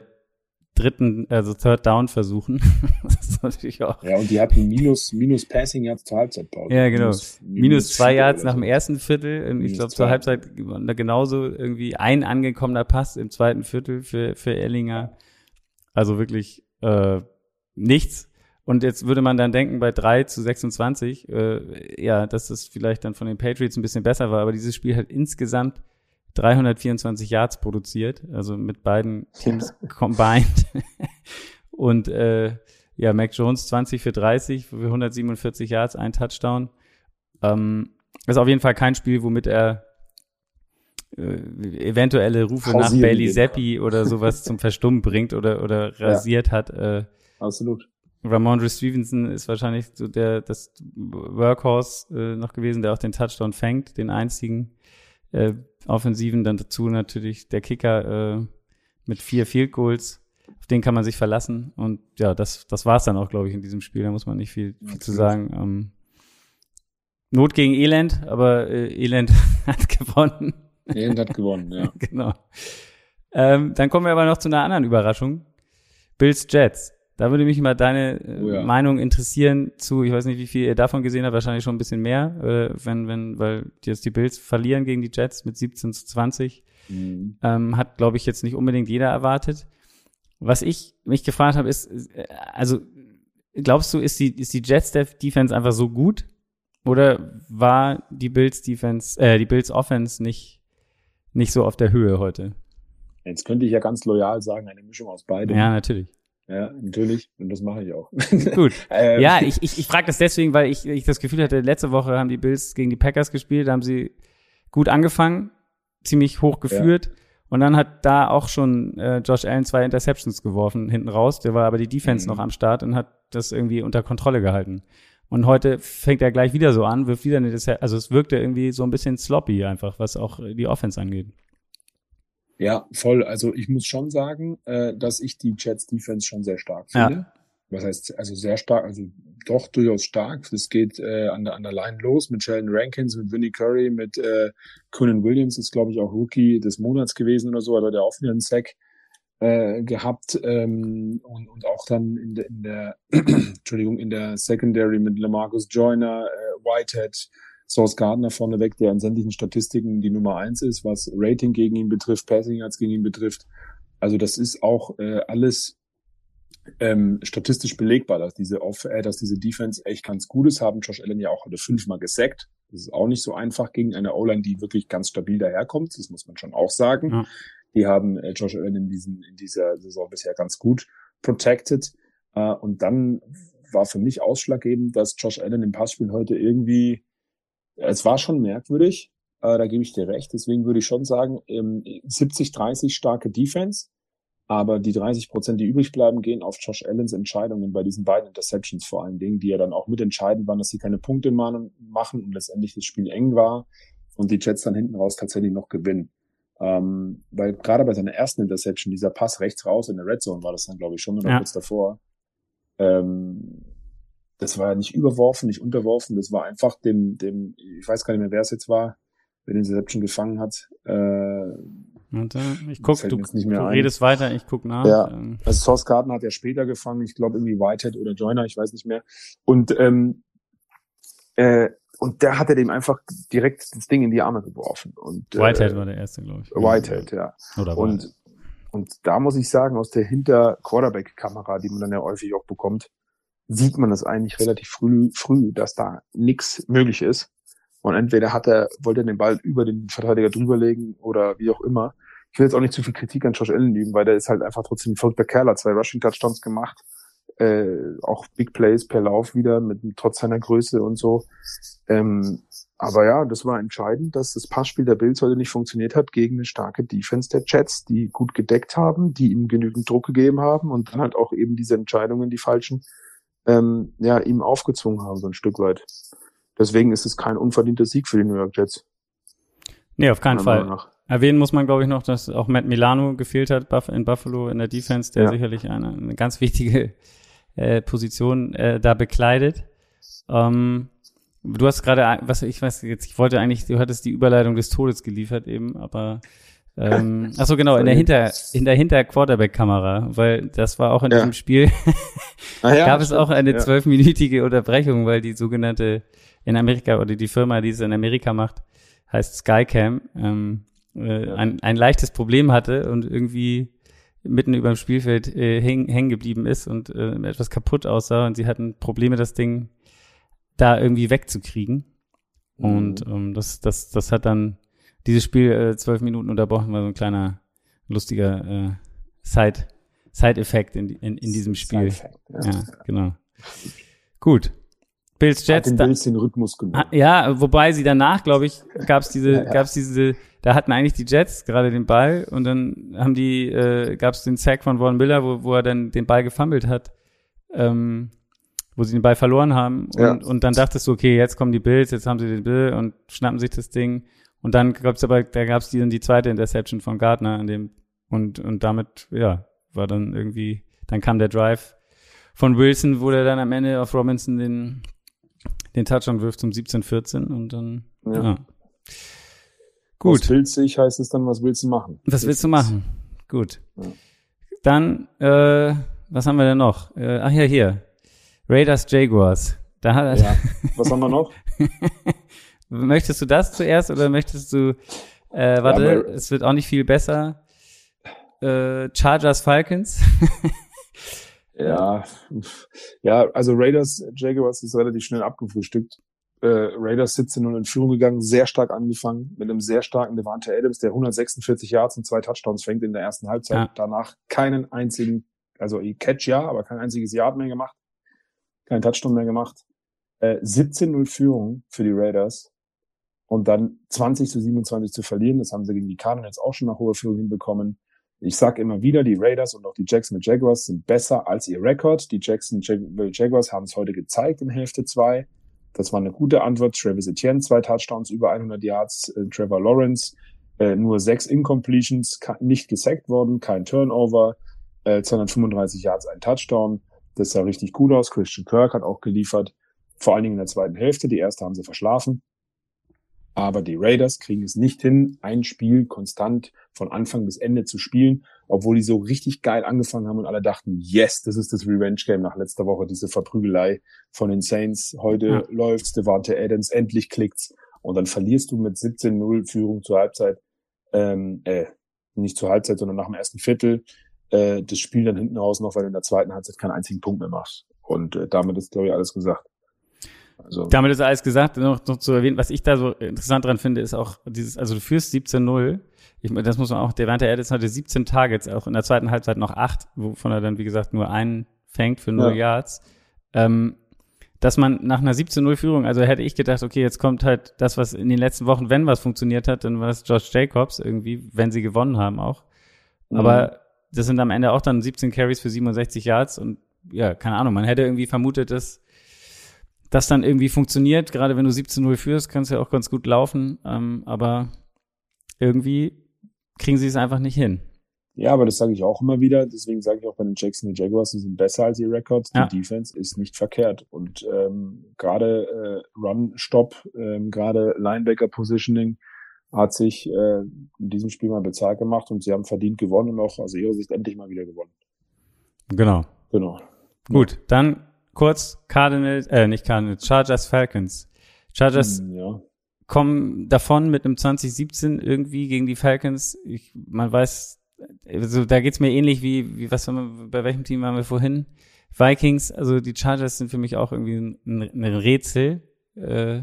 Speaker 2: dritten, also Third Down versuchen.
Speaker 3: das ist natürlich auch. Ja, und die hatten minus, minus Passing Yards zur Halbzeitpause.
Speaker 2: Ja, genau. Minus, minus, minus zwei Yards nach dem ersten Viertel. Ich glaube, zur Halbzeit genauso irgendwie ein angekommener Pass im zweiten Viertel für, für Ellinger. Also wirklich äh, nichts. Und jetzt würde man dann denken, bei 3 zu 26, äh, ja, dass das vielleicht dann von den Patriots ein bisschen besser war, aber dieses Spiel hat insgesamt 324 Yards produziert, also mit beiden Teams combined. Und äh, ja, Mac Jones 20 für 30 für 147 Yards, ein Touchdown. Ähm, ist auf jeden Fall kein Spiel, womit er äh, eventuelle Rufe nach Bailey Zappi oder sowas zum Verstummen bringt oder oder rasiert ja. hat. Äh,
Speaker 3: Absolut.
Speaker 2: Ramondre Stevenson ist wahrscheinlich so der das Workhorse äh, noch gewesen, der auch den Touchdown fängt, den einzigen äh, Offensiven. Dann dazu natürlich der Kicker äh, mit vier Field Goals. Auf den kann man sich verlassen. Und ja, das, das war's dann auch, glaube ich, in diesem Spiel. Da muss man nicht viel, viel zu sagen. Ähm, Not gegen Elend, aber äh, Elend hat gewonnen.
Speaker 3: Elend hat gewonnen, ja.
Speaker 2: genau. Ähm, dann kommen wir aber noch zu einer anderen Überraschung. Bills Jets. Da würde mich mal deine äh,
Speaker 3: Oh ja.
Speaker 2: Meinung interessieren zu, ich weiß nicht, wie viel ihr davon gesehen habt, wahrscheinlich schon ein bisschen mehr, äh, wenn, wenn, weil jetzt die Bills verlieren gegen die Jets mit 17 zu 20.
Speaker 3: Mhm.
Speaker 2: Ähm, hat, glaube ich, jetzt nicht unbedingt jeder erwartet. Was ich mich gefragt habe, ist, äh, also glaubst du, ist die, ist die Jets Def- Defense einfach so gut? Oder war die Bills Defense, äh, die Bills Offense nicht, nicht so auf der Höhe heute?
Speaker 3: Jetzt könnte ich ja ganz loyal sagen, eine Mischung aus beidem.
Speaker 2: Ja, natürlich.
Speaker 3: Ja, natürlich. Und das mache ich auch.
Speaker 2: Gut.
Speaker 3: Ähm,
Speaker 2: Ja, ich, ich, ich frage das deswegen, weil ich, ich das Gefühl hatte, letzte Woche haben die Bills gegen die Packers gespielt, da haben sie gut angefangen, ziemlich hoch geführt. Und dann hat da auch schon äh, Josh Allen zwei Interceptions geworfen hinten raus. Der war aber die Defense
Speaker 3: Mhm.
Speaker 2: noch am Start und hat das irgendwie unter Kontrolle gehalten. Und heute fängt er gleich wieder so an, wirft wieder eine Interception. Also es wirkte irgendwie so ein bisschen sloppy einfach, was auch die Offense angeht.
Speaker 3: Ja, voll. Also ich muss schon sagen, äh, dass ich die Jets Defense schon sehr stark
Speaker 2: Ja.
Speaker 3: finde. Was heißt, also sehr stark, also doch durchaus stark. Das geht äh, an, der, an der Line los mit Sheldon Rankins, mit Vinnie Curry, mit äh, Conan Williams, ist glaube ich auch Rookie des Monats gewesen oder so, aber der auch wieder einen Sack äh, gehabt ähm, und, und auch dann in der, in der Entschuldigung, in der Secondary mit Lamarcus Joyner, äh, Whitehead, Source Gardner vorneweg, der in sämtlichen Statistiken die Nummer eins ist, was Rating gegen ihn betrifft, Passing Yards gegen ihn betrifft. Also das ist auch äh, alles ähm, statistisch belegbar, dass diese, Off äh, dass diese Defense echt ganz gut ist, haben Josh Allen ja auch heute fünfmal gesackt. Das ist auch nicht so einfach gegen eine O-Line, die wirklich ganz stabil daherkommt. Das muss man schon auch sagen.
Speaker 2: Ja.
Speaker 3: Die haben äh, Josh Allen in, diesen, in dieser Saison bisher ganz gut protected. Äh, und dann war für mich ausschlaggebend, dass Josh Allen im Passspiel heute irgendwie, es war schon merkwürdig, äh, da gebe ich dir recht. Deswegen würde ich schon sagen, ähm, 70-30 starke Defense, aber die 30 Prozent, die übrig bleiben, gehen auf Josh Allens Entscheidungen bei diesen beiden Interceptions vor allen Dingen, die ja dann auch mitentscheidend waren, dass sie keine Punkte ma- machen und letztendlich das Spiel eng war und die Jets dann hinten raus tatsächlich noch gewinnen. Ähm, weil gerade bei seiner ersten Interception, dieser Pass rechts raus in der Red Zone war das dann, glaube ich, schon oder
Speaker 2: Ja.
Speaker 3: kurz davor. Ähm, das war ja nicht überworfen, nicht unterworfen, das war einfach dem, dem, ich weiß gar nicht mehr, wer es jetzt war, wer den Interception gefangen hat. Äh,
Speaker 2: Und, äh, ich guck, du, du redest weiter, ich guck nach.
Speaker 3: Ja.
Speaker 2: Ähm,
Speaker 3: Also Source Garden hat er später gefangen, ich glaube irgendwie Whitehead oder Joyner, ich weiß nicht mehr. Und ähm, äh, und der hat er dem einfach direkt das Ding in die Arme geworfen. Und, äh,
Speaker 2: Whitehead war der erste, glaube ich.
Speaker 3: Whitehead, ja.
Speaker 2: Oder
Speaker 3: Und, und da muss ich sagen, aus der Hinter-Quarterback-Kamera, die man dann ja häufig auch bekommt, sieht man das eigentlich relativ früh, früh, dass da nichts möglich ist. Und entweder hat er, wollte er den Ball über den Verteidiger drüberlegen oder wie auch immer. Ich will jetzt auch nicht zu viel Kritik an Josh Allen üben, weil der ist halt einfach trotzdem ein verrückter Kerl, hat zwei Rushing-Touchdowns gemacht, äh, auch Big Plays per Lauf wieder, mit trotz seiner Größe und so. Ähm, aber ja, das war entscheidend, dass das Passspiel der Bills heute nicht funktioniert hat gegen eine starke Defense der Jets, die gut gedeckt haben, die ihm genügend Druck gegeben haben und dann halt auch eben diese Entscheidungen, die falschen, ähm, ja, ihm aufgezwungen haben, so ein Stück weit. Deswegen ist es kein unverdienter Sieg für die New York Jets.
Speaker 2: Nee, auf keinen Fall.
Speaker 3: Nach.
Speaker 2: Erwähnen muss man, glaube ich, noch, dass auch Matt Milano gefehlt hat in Buffalo in der Defense, der
Speaker 3: Ja.
Speaker 2: sicherlich eine, eine ganz wichtige äh, Position äh, da bekleidet. Ähm, du hast gerade, was ich weiß jetzt, ich wollte eigentlich, du hattest die Überleitung des Todes geliefert eben, aber ähm, ach so genau in der hinter in der hinter Quarterback Kamera, weil das war auch in
Speaker 3: Ja.
Speaker 2: diesem Spiel
Speaker 3: Ah, ja,
Speaker 2: gab es
Speaker 3: stimmt.
Speaker 2: auch eine
Speaker 3: Ja.
Speaker 2: zwölfminütige Unterbrechung, weil die sogenannte in Amerika oder die Firma, die es in Amerika macht, heißt Skycam, ähm, äh,
Speaker 3: Ja.
Speaker 2: ein, ein leichtes Problem hatte und irgendwie mitten über dem Spielfeld äh, häng, hängen geblieben ist und äh, etwas kaputt aussah und sie hatten Probleme, das Ding da irgendwie wegzukriegen. Und
Speaker 3: Mhm.
Speaker 2: ähm, das, das, das hat dann dieses Spiel äh, zwölf Minuten unterbrochen, war so ein kleiner lustiger äh, Side, Side-Effekt in, in, in diesem Spiel.
Speaker 3: Ja.
Speaker 2: Ja, genau. Gut. Bills
Speaker 3: Hat
Speaker 2: Jets.
Speaker 3: den
Speaker 2: Da,
Speaker 3: Bills den Rhythmus genommen.
Speaker 2: Ah, ja, wobei sie danach, glaube ich, gab's diese,
Speaker 3: Ja, ja.
Speaker 2: gab's diese, da hatten eigentlich die Jets gerade den Ball und dann haben die, äh, gab's den Sack von Von Miller, wo, wo er dann den Ball gefummelt hat, ähm, wo sie den Ball verloren haben und, und dann dachtest du, okay, jetzt kommen die Bills, jetzt haben sie den Bill und schnappen sich das Ding und dann gab's aber, da gab's die, dann die zweite Interception von Gardner an dem und und damit, ja, war dann irgendwie, dann kam der Drive von Wilson, wo der dann am Ende auf Robinson den den Touchdown wirft zum 17-14 und dann, ja.
Speaker 3: Ja.
Speaker 2: Gut,
Speaker 3: Aus Bills Sicht heißt es dann, was willst du machen?
Speaker 2: was willst du machen? Gut.
Speaker 3: Ja.
Speaker 2: Dann, äh, was haben wir denn noch? Äh, ach ja, hier. Raiders Jaguars. Da hat,
Speaker 3: Ja. Was haben wir noch?
Speaker 2: möchtest du das zuerst oder möchtest du, äh, warte,
Speaker 3: Ja,
Speaker 2: es wird auch nicht viel besser. Äh, Chargers Falcons.
Speaker 3: Ja, ja, also Raiders, Jaguars ist relativ schnell abgefrühstückt. Äh, Raiders 17-0 in Führung gegangen, sehr stark angefangen, mit einem sehr starken Devante Adams, der 146 Yards und zwei Touchdowns fängt in der ersten Halbzeit.
Speaker 2: Ja.
Speaker 3: Danach keinen einzigen, also Catch ja, aber kein einziges Yard mehr gemacht. Kein Touchdown mehr gemacht. Äh, 17-0 Führung für die Raiders. Und dann 20 zu 27 zu verlieren, das haben sie gegen die Cardinals auch schon nach hoher Führung hinbekommen. Ich sag immer wieder, die Raiders und auch die Jacksonville Jaguars sind besser als ihr Rekord. Die Jacksonville Jaguars haben es heute gezeigt in Hälfte zwei. Das war eine gute Antwort. Travis Etienne, zwei Touchdowns, über 100 Yards. Äh, Trevor Lawrence, äh, nur sechs Incompletions, nicht gesackt worden, kein Turnover, äh, 235 Yards, ein Touchdown. Das sah richtig gut aus. Christian Kirk hat auch geliefert. Vor allen Dingen in der zweiten Hälfte. Die erste haben sie verschlafen. Aber die Raiders kriegen es nicht hin, ein Spiel konstant von Anfang bis Ende zu spielen, obwohl die so richtig geil angefangen haben und alle dachten, yes, das ist das Revenge Game nach letzter Woche, diese Verprügelei von den Saints. Heute
Speaker 2: Ja.
Speaker 3: läuft's, Devante Adams, endlich klickt's. Und dann verlierst du mit 17-0 Führung zur Halbzeit, ähm, äh, nicht zur Halbzeit, sondern nach dem ersten Viertel, äh, das Spiel dann hinten raus noch, weil du in der zweiten Halbzeit keinen einzigen Punkt mehr machst. Und äh, damit ist, glaube ich, alles gesagt. Also,
Speaker 2: Damit ist alles gesagt, noch, noch zu erwähnen, was ich da so interessant dran finde, ist auch dieses, also du führst 17-0. Ich, das muss man auch, der Devante Adams hatte 17 Targets, auch in der zweiten Halbzeit noch acht, wovon er dann, wie gesagt, nur einen fängt für 0
Speaker 3: Ja.
Speaker 2: Yards. Ähm, dass man nach einer 17-0-Führung, also hätte ich gedacht, okay, jetzt kommt halt das, was in den letzten Wochen, wenn was funktioniert hat, dann war es George Jacobs irgendwie, wenn sie gewonnen haben auch.
Speaker 3: Mhm.
Speaker 2: Aber das sind am Ende auch dann 17 Carries für 67 Yards und ja, keine Ahnung, man hätte irgendwie vermutet, dass das dann irgendwie funktioniert. Gerade wenn du 17-0 führst, kann es ja auch ganz gut laufen. Ähm, aber irgendwie kriegen sie es einfach nicht hin.
Speaker 3: Ja, aber das sage ich auch immer wieder. Deswegen sage ich auch bei den Jacksonville Jaguars, sie sind besser als ihr Record.
Speaker 2: Ja.
Speaker 3: Die Defense ist nicht verkehrt. Und ähm, gerade äh, Run-Stop, ähm, gerade Linebacker-Positioning hat sich äh, in diesem Spiel mal bezahlt gemacht und sie haben verdient gewonnen und auch aus ihrer Sicht endlich mal wieder gewonnen.
Speaker 2: Genau.
Speaker 3: Genau.
Speaker 2: Gut, dann kurz Cardinals, äh, nicht Cardinals, Chargers Falcons. Chargers
Speaker 3: Hm, Ja.
Speaker 2: kommen davon mit einem 2017 irgendwie gegen die Falcons. Ich, man weiß, also da geht's mir ähnlich wie, wie was haben wir, bei welchem Team waren wir vorhin? Vikings, also die Chargers sind für mich auch irgendwie ein, ein Rätsel. Äh,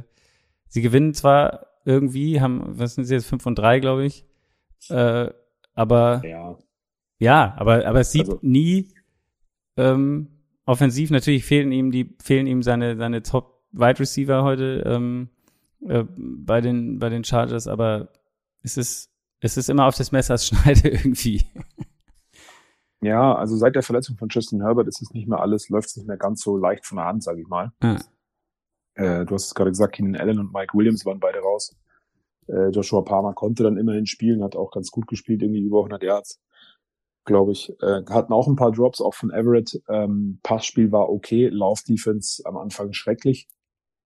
Speaker 2: sie gewinnen zwar irgendwie, haben, was sind sie jetzt, 5 und 3, glaube ich. Äh, aber
Speaker 3: Ja.
Speaker 2: ja, aber, aber es sieht
Speaker 3: Also-
Speaker 2: nie ähm, offensiv. Natürlich fehlen ihm die, fehlen ihm seine, seine Top Wide Receiver heute ähm, äh, bei den, bei den Chargers, aber es ist, es ist immer auf des Messers Schneide irgendwie.
Speaker 3: Ja, also seit der Verletzung von Justin Herbert ist es nicht mehr alles, läuft es nicht mehr ganz so leicht von der Hand, sage ich mal.
Speaker 2: Ja.
Speaker 3: Äh, du hast es gerade gesagt, Keenan Allen und Mike Williams waren beide raus. Äh, Joshua Palmer konnte dann immerhin spielen, hat auch ganz gut gespielt, irgendwie über 100 Yards, glaube ich. Äh, hatten auch ein paar Drops, auch von Everett. Ähm, Passspiel war okay, Laufdefense am Anfang schrecklich.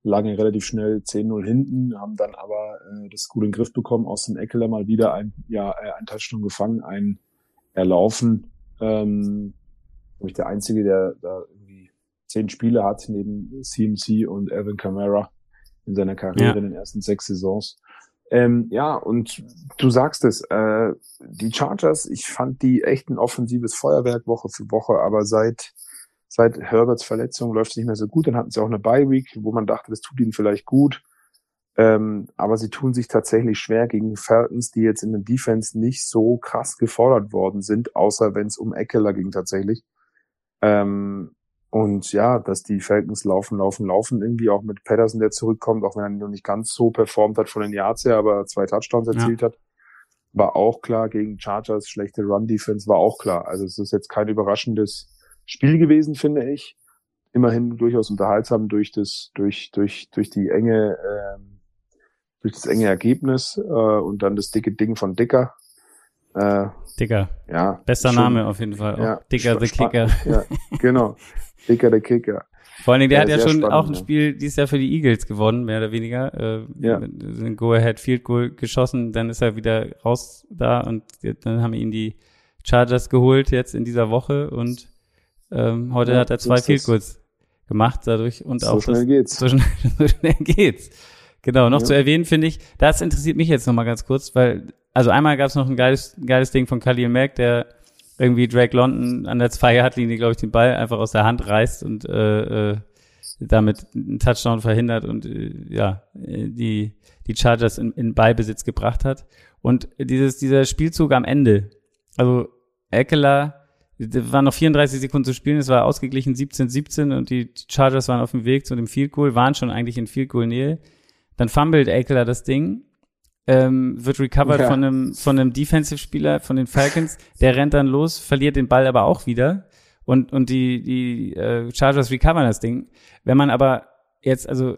Speaker 3: Lagen relativ schnell 10-0 hinten, haben dann aber äh, das gut in den Griff bekommen. Aus dem Eckler mal wieder ein, ja, äh, ein Touchdown gefangen, ein Erlaufen. Ähm, ich, der Einzige, der da irgendwie zehn Spiele hat, neben CMC und Alvin Kamara in seiner Karriere
Speaker 2: Ja.
Speaker 3: in den ersten sechs Saisons. Ähm, ja, und du sagst es, äh, die Chargers, ich fand die echt ein offensives Feuerwerk Woche für Woche, aber seit, seit Herberts Verletzung läuft es nicht mehr so gut. Dann hatten sie auch eine Bye-Week, wo man dachte, das tut ihnen vielleicht gut. Ähm, aber sie tun sich tatsächlich schwer gegen Falcons, die jetzt in der Defense nicht so krass gefordert worden sind, außer wenn es um Eckler ging tatsächlich. Ähm, und ja, dass die Falcons laufen, laufen, laufen, irgendwie auch mit Patterson, der zurückkommt, auch wenn er noch nicht ganz so performt hat von den Yards her, aber zwei Touchdowns erzielt hat, war auch klar gegen Chargers, schlechte Run-Defense war auch klar. Also es ist jetzt kein überraschendes Spiel gewesen, finde ich. Immerhin durchaus unterhaltsam durch das, durch, durch, durch die enge, ähm, durch das enge Ergebnis äh, und dann das dicke Ding von Dicker. Äh,
Speaker 2: Dicker.
Speaker 3: ja.
Speaker 2: Bester
Speaker 3: schon-
Speaker 2: Name auf jeden Fall. Auch.
Speaker 3: Ja,
Speaker 2: Dicker the Kicker.
Speaker 3: Ja, genau. Dicker der Kicker.
Speaker 2: Vor allen Dingen, der
Speaker 3: Ja,
Speaker 2: hat ja schon
Speaker 3: spannend,
Speaker 2: auch ein. Spiel dieses Jahr für die Eagles gewonnen, mehr oder weniger. Äh,
Speaker 3: Ja.
Speaker 2: Ein Go-Ahead Field Goal geschossen, dann ist er wieder raus da und dann haben ihn die Chargers geholt jetzt in dieser Woche und Ähm, heute
Speaker 3: Ja,
Speaker 2: hat er zwei Field. Goals gemacht dadurch und
Speaker 3: So
Speaker 2: auch
Speaker 3: schnell
Speaker 2: das,
Speaker 3: geht's.
Speaker 2: So schnell, so schnell geht's. Genau, noch
Speaker 3: Ja.
Speaker 2: zu erwähnen finde ich, das interessiert mich jetzt noch mal ganz kurz, weil, also einmal gab es noch ein geiles, geiles Ding von Khalil Mack, der irgendwie Drake London an der Zwei-Yard-Linie, glaube ich, den Ball einfach aus der Hand reißt und äh, äh, damit einen Touchdown verhindert und äh, ja, äh, die, die Chargers in, in Ballbesitz gebracht hat. Und dieses, dieser Spielzug am Ende, also Eckler, da waren noch 34 Sekunden zu spielen, es war ausgeglichen 17-17 und die Chargers waren auf dem Weg zu dem Field Goal, waren schon eigentlich in Field Goal Nähe. Dann fummelt Eckler das Ding, ähm, wird recovered
Speaker 3: Ja.
Speaker 2: von einem, von einem Defensive-Spieler von den Falcons, der rennt dann los, verliert den Ball aber auch wieder und, und die, die äh, Chargers recovern das Ding. Wenn man aber jetzt, also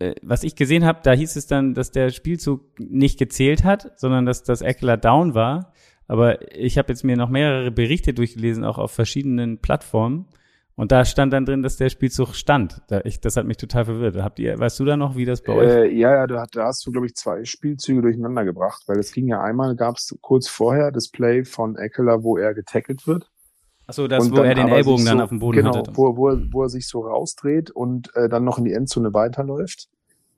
Speaker 2: äh, was ich gesehen habe, da hieß es dann, dass der Spielzug nicht gezählt hat, sondern dass das Eckler down war. Aber ich habe jetzt mir noch mehrere Berichte durchgelesen, auch auf verschiedenen Plattformen. Und da stand dann drin, dass der Spielzug stand. Da, ich, das hat mich total verwirrt. Habt ihr, weißt du da noch, wie das bei euch?
Speaker 3: Äh, ja, ja, da, da hast du, glaube ich, zwei Spielzüge durcheinander gebracht, weil es ging ja einmal, gab es kurz vorher das Play von Eckler, wo er getackelt wird.
Speaker 2: Achso, das,
Speaker 3: und
Speaker 2: wo er den Ellbogen dann
Speaker 3: so,
Speaker 2: auf dem Boden
Speaker 3: genau,
Speaker 2: hatte.
Speaker 3: Wo, wo, er- wo er sich so rausdreht und äh, dann noch in die Endzone weiterläuft.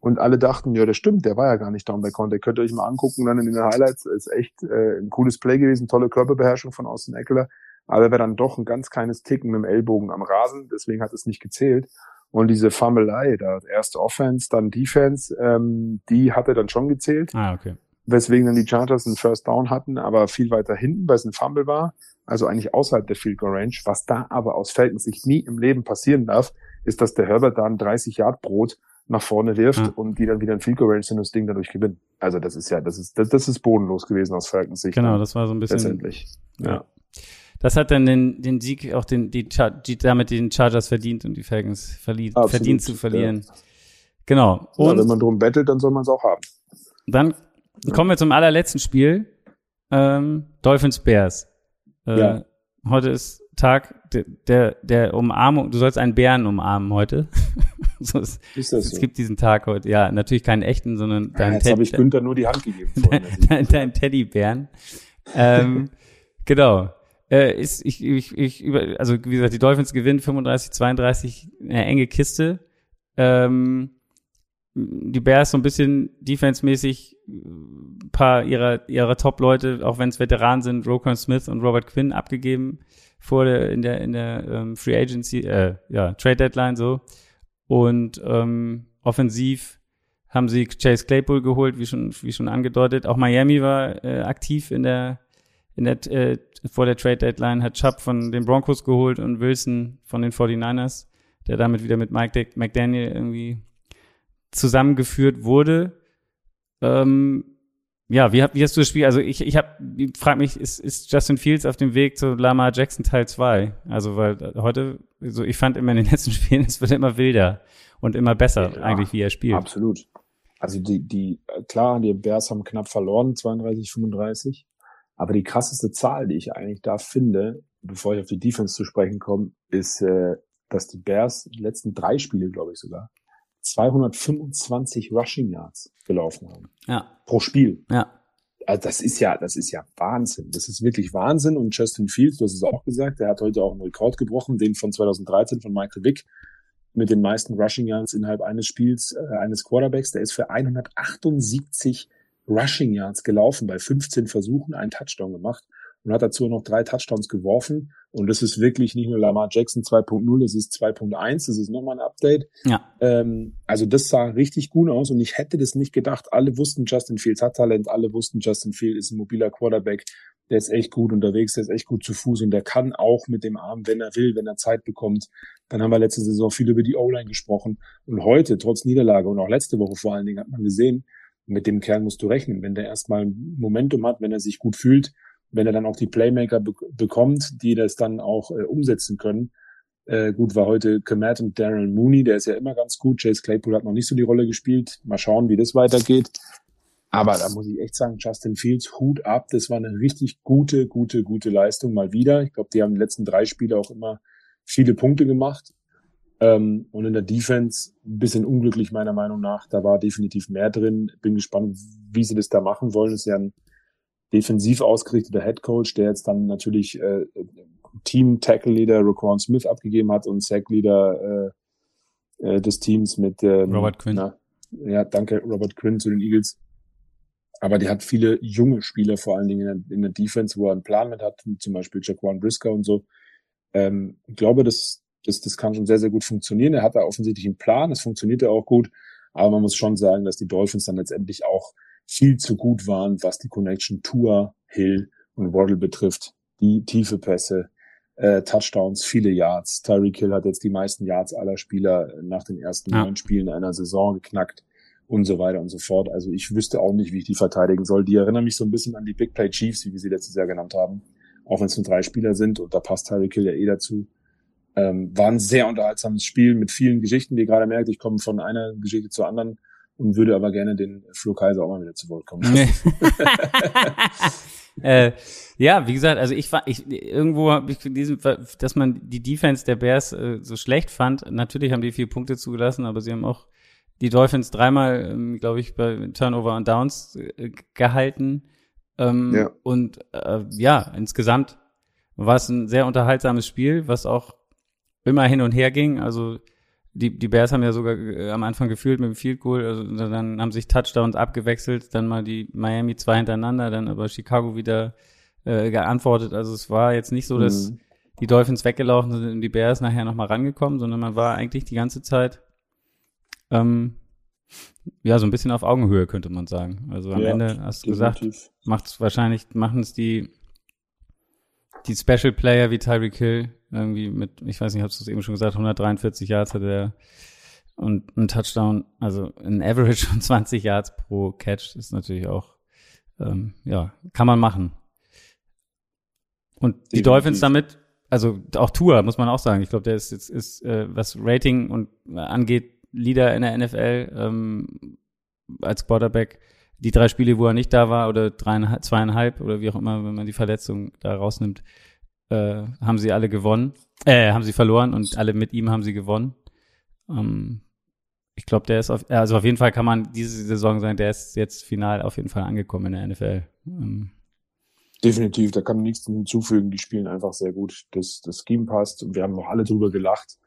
Speaker 3: Und alle dachten, ja, das stimmt, der war ja gar nicht down by Contact. Könnt ihr euch mal angucken, dann in den Highlights. Ist echt äh, ein cooles Play gewesen, tolle Körperbeherrschung von Austin Eckler. Aber er war dann doch ein ganz kleines Ticken mit dem Ellbogen am Rasen, deswegen hat es nicht gezählt. Und diese Fummelei, da erste Offense, dann Defense, ähm, die hatte dann schon gezählt
Speaker 2: Ah, okay.
Speaker 3: weswegen dann die Chargers einen First Down hatten, aber viel weiter hinten, weil es ein Fumble war, also eigentlich außerhalb der Field Goal Range. Was da aber aus Falcons Sicht nie im Leben passieren darf, ist, dass der Herbert da ein 30 Yard Brot nach vorne wirft
Speaker 2: Ja.
Speaker 3: und die dann wieder in Field Goal Range sind und das Ding dadurch gewinnen. Also das ist ja, das ist, das, das ist bodenlos gewesen aus Falcons Sicht.
Speaker 2: Genau, das war so ein bisschen.
Speaker 3: letztendlich. Ja.
Speaker 2: Das hat dann den, den Sieg, auch den, die, die damit den Chargers verdient und die Falcons verli
Speaker 3: Absolut,
Speaker 2: verdient zu verlieren. Genau.
Speaker 3: ja.
Speaker 2: Und
Speaker 3: wenn man drum bettelt, dann soll man es auch haben.
Speaker 2: dann kommen wir zum allerletzten Spiel. Ähm, Dolphins Bears. Äh,
Speaker 3: Ja.
Speaker 2: Heute ist Tag der, der, der Umarmung. Du sollst einen Bären umarmen heute. so ist,
Speaker 3: Ist das
Speaker 2: es
Speaker 3: so?
Speaker 2: gibt diesen Tag heute. Ja, natürlich keinen echten, sondern
Speaker 3: Ja,
Speaker 2: deinen
Speaker 3: jetzt habe ich Günther nur die Hand gegeben. vorhin.
Speaker 2: dein, dein Teddybären. ähm, genau. Äh, ist, ich, ich, ich, über, also wie gesagt, die Dolphins gewinnen 35, 32, eine enge Kiste. Ähm, die Bears so ein bisschen defensemäßig ein paar ihrer, ihrer Top-Leute, auch wenn es Veteranen sind, Rokon Smith und Robert Quinn abgegeben vor der, in der, in der ähm, Free Agency, äh, ja, Trade Deadline so. Und ähm, offensiv haben sie Chase Claypool geholt, wie schon, wie schon angedeutet. Auch Miami war äh, aktiv in der, in der, äh, vor der Trade Deadline, hat Chubb von den Broncos geholt und Wilson von den 49ers, der damit wieder mit Mike McDaniel irgendwie zusammengeführt wurde. Ähm, ja, wie, wie hast du das Spiel? Also ich, ich hab, ich frag mich, ist, ist Justin Fields auf dem Weg zu Lamar Jackson Teil 2? Also weil heute, so ich fand immer in den letzten Spielen, es wird immer wilder und immer besser
Speaker 3: Ja,
Speaker 2: eigentlich, wie er spielt.
Speaker 3: Absolut. Also die, die, klar, die Bears haben knapp verloren, 32, 35. Aber die krasseste Zahl, die ich eigentlich da finde, bevor ich auf die Defense zu sprechen komme, ist, äh, dass die Bears die letzten drei Spiele, glaube ich sogar, 225 Rushing Yards gelaufen haben.
Speaker 2: Ja,
Speaker 3: Pro Spiel.
Speaker 2: ja,
Speaker 3: Also das ist ja, das ist ja Wahnsinn. Das ist wirklich Wahnsinn. Und Justin Fields, du hast es auch gesagt, der hat heute auch einen Rekord gebrochen, den von 2013 von Michael Vick mit den meisten Rushing Yards innerhalb eines Spiels äh, eines Quarterbacks. Der ist für 178 Rushing Yards gelaufen bei 15 Versuchen, einen Touchdown gemacht und hat dazu noch drei Touchdowns geworfen. Und das ist wirklich nicht nur Lamar Jackson 2.0, es ist 2.1, das ist nochmal ein Update.
Speaker 2: ja,
Speaker 3: Ähm, also das sah richtig gut aus und ich hätte das nicht gedacht. Alle wussten, Justin Fields hat Talent, alle wussten, Justin Fields ist ein mobiler Quarterback, der ist echt gut unterwegs, der ist echt gut zu Fuß und der kann auch mit dem Arm, wenn er will, wenn er Zeit bekommt. Dann haben wir letzte Saison viel über die O-Line gesprochen und heute, trotz Niederlage und auch letzte Woche vor allen Dingen, hat man gesehen, mit dem Kerl musst du rechnen. Wenn der erstmal Momentum hat, wenn er sich gut fühlt, wenn er dann auch die Playmaker be bekommt, die das dann auch äh, umsetzen können, äh, gut, war heute Komet und Darren Mooney, der ist ja immer ganz gut. Chase Claypool hat noch nicht so die Rolle gespielt. Mal schauen, wie das weitergeht. Aber da muss ich echt sagen, Justin Fields, Hut ab. Das war eine richtig gute, gute, gute Leistung mal wieder. Ich glaube, die haben die letzten drei Spiele auch immer viele Punkte gemacht. Ähm, und in der Defense ein bisschen unglücklich meiner Meinung nach. Da war definitiv mehr drin. Bin gespannt, wie sie das da machen wollen. Das ist ja ein defensiv ausgerichteter Head Coach, der jetzt dann natürlich äh, Team-Tackle-Leader Raquan Smith abgegeben hat und Sack-Leader äh, äh, des Teams mit ähm,
Speaker 2: Robert Quinn.
Speaker 3: Na, ja, danke, Robert Quinn zu den Eagles. Aber die hat viele junge Spieler, vor allen Dingen in der, in der Defense, wo er einen Plan mit hat, zum Beispiel Jaquan Brisker und so. Ähm, ich glaube, das, das, das kann schon sehr, sehr gut funktionieren. Er hat da offensichtlich einen Plan, es funktioniert ja auch gut. Aber man muss schon sagen, dass die Dolphins dann letztendlich auch viel zu gut waren, was die Connection Tour, Hill und Waddle betrifft. Die tiefe Pässe, äh, Touchdowns, viele Yards. Tyreek Hill hat jetzt die meisten Yards aller Spieler nach den ersten
Speaker 2: Ja.
Speaker 3: neun Spielen einer Saison geknackt und so weiter und so fort. Also ich wüsste auch nicht, wie ich die verteidigen soll. Die erinnern mich so ein bisschen an die Big Play Chiefs, wie wir sie letztes Jahr genannt haben. Auch wenn es nur drei Spieler sind und da passt Tyreek Hill ja eh dazu. Ähm, war ein sehr unterhaltsames Spiel mit vielen Geschichten, wie ihr gerade merkt. Ich komme von einer Geschichte zur anderen und würde aber gerne den Flo Kaiser auch mal wieder zu Wort kommen.
Speaker 2: Nee. äh, ja, wie gesagt, also ich war, ich irgendwo habe ich gelesen, dass man die Defense der Bears äh, so schlecht fand. Natürlich haben die vier Punkte zugelassen, aber sie haben auch die Dolphins dreimal, ähm, glaube ich, bei Turnover und Downs äh, gehalten. Ähm,
Speaker 3: Ja.
Speaker 2: Und äh, ja, insgesamt war es ein sehr unterhaltsames Spiel, was auch immer hin und her ging. Also die, die Bears haben ja sogar äh, am Anfang gefühlt mit dem Field Goal, also dann haben sich Touchdowns abgewechselt, dann mal die Miami zwei hintereinander, dann aber Chicago wieder äh, geantwortet. Also es war jetzt nicht so, dass
Speaker 3: Mhm.
Speaker 2: die Dolphins weggelaufen sind und die Bears nachher nochmal rangekommen, sondern man war eigentlich die ganze Zeit ähm, ja so ein bisschen auf Augenhöhe, könnte man sagen. Also am
Speaker 3: Ja,
Speaker 2: Ende hast du gesagt, macht's wahrscheinlich, machen es die, die Special Player wie Tyreek Hill, irgendwie mit, ich weiß nicht, hast du es eben schon gesagt, 143 Yards hatte er und ein Touchdown, also ein Average von 20 Yards pro Catch ist natürlich auch, ähm, ja, kann man machen. Und die
Speaker 3: Definitiv.
Speaker 2: Dolphins damit, also auch Tour, muss man auch sagen. Ich glaube, der ist jetzt, ist, äh, was Rating und äh, angeht, Leader in der NFL ähm, als Quarterback. Die drei Spiele, wo er nicht da war, oder dreieinhalb, zweieinhalb, oder wie auch immer, wenn man die Verletzung da rausnimmt, äh, haben sie alle gewonnen, äh, haben sie verloren und alle mit ihm haben sie gewonnen. Ähm, ich glaube, der ist auf, also auf jeden Fall kann man diese Saison sagen, der ist jetzt final auf jeden Fall angekommen in der NFL. Ähm,
Speaker 3: Definitiv, da kann man nichts hinzufügen. Die spielen einfach sehr gut. Das, das Scheme passt und wir haben noch alle drüber gelacht,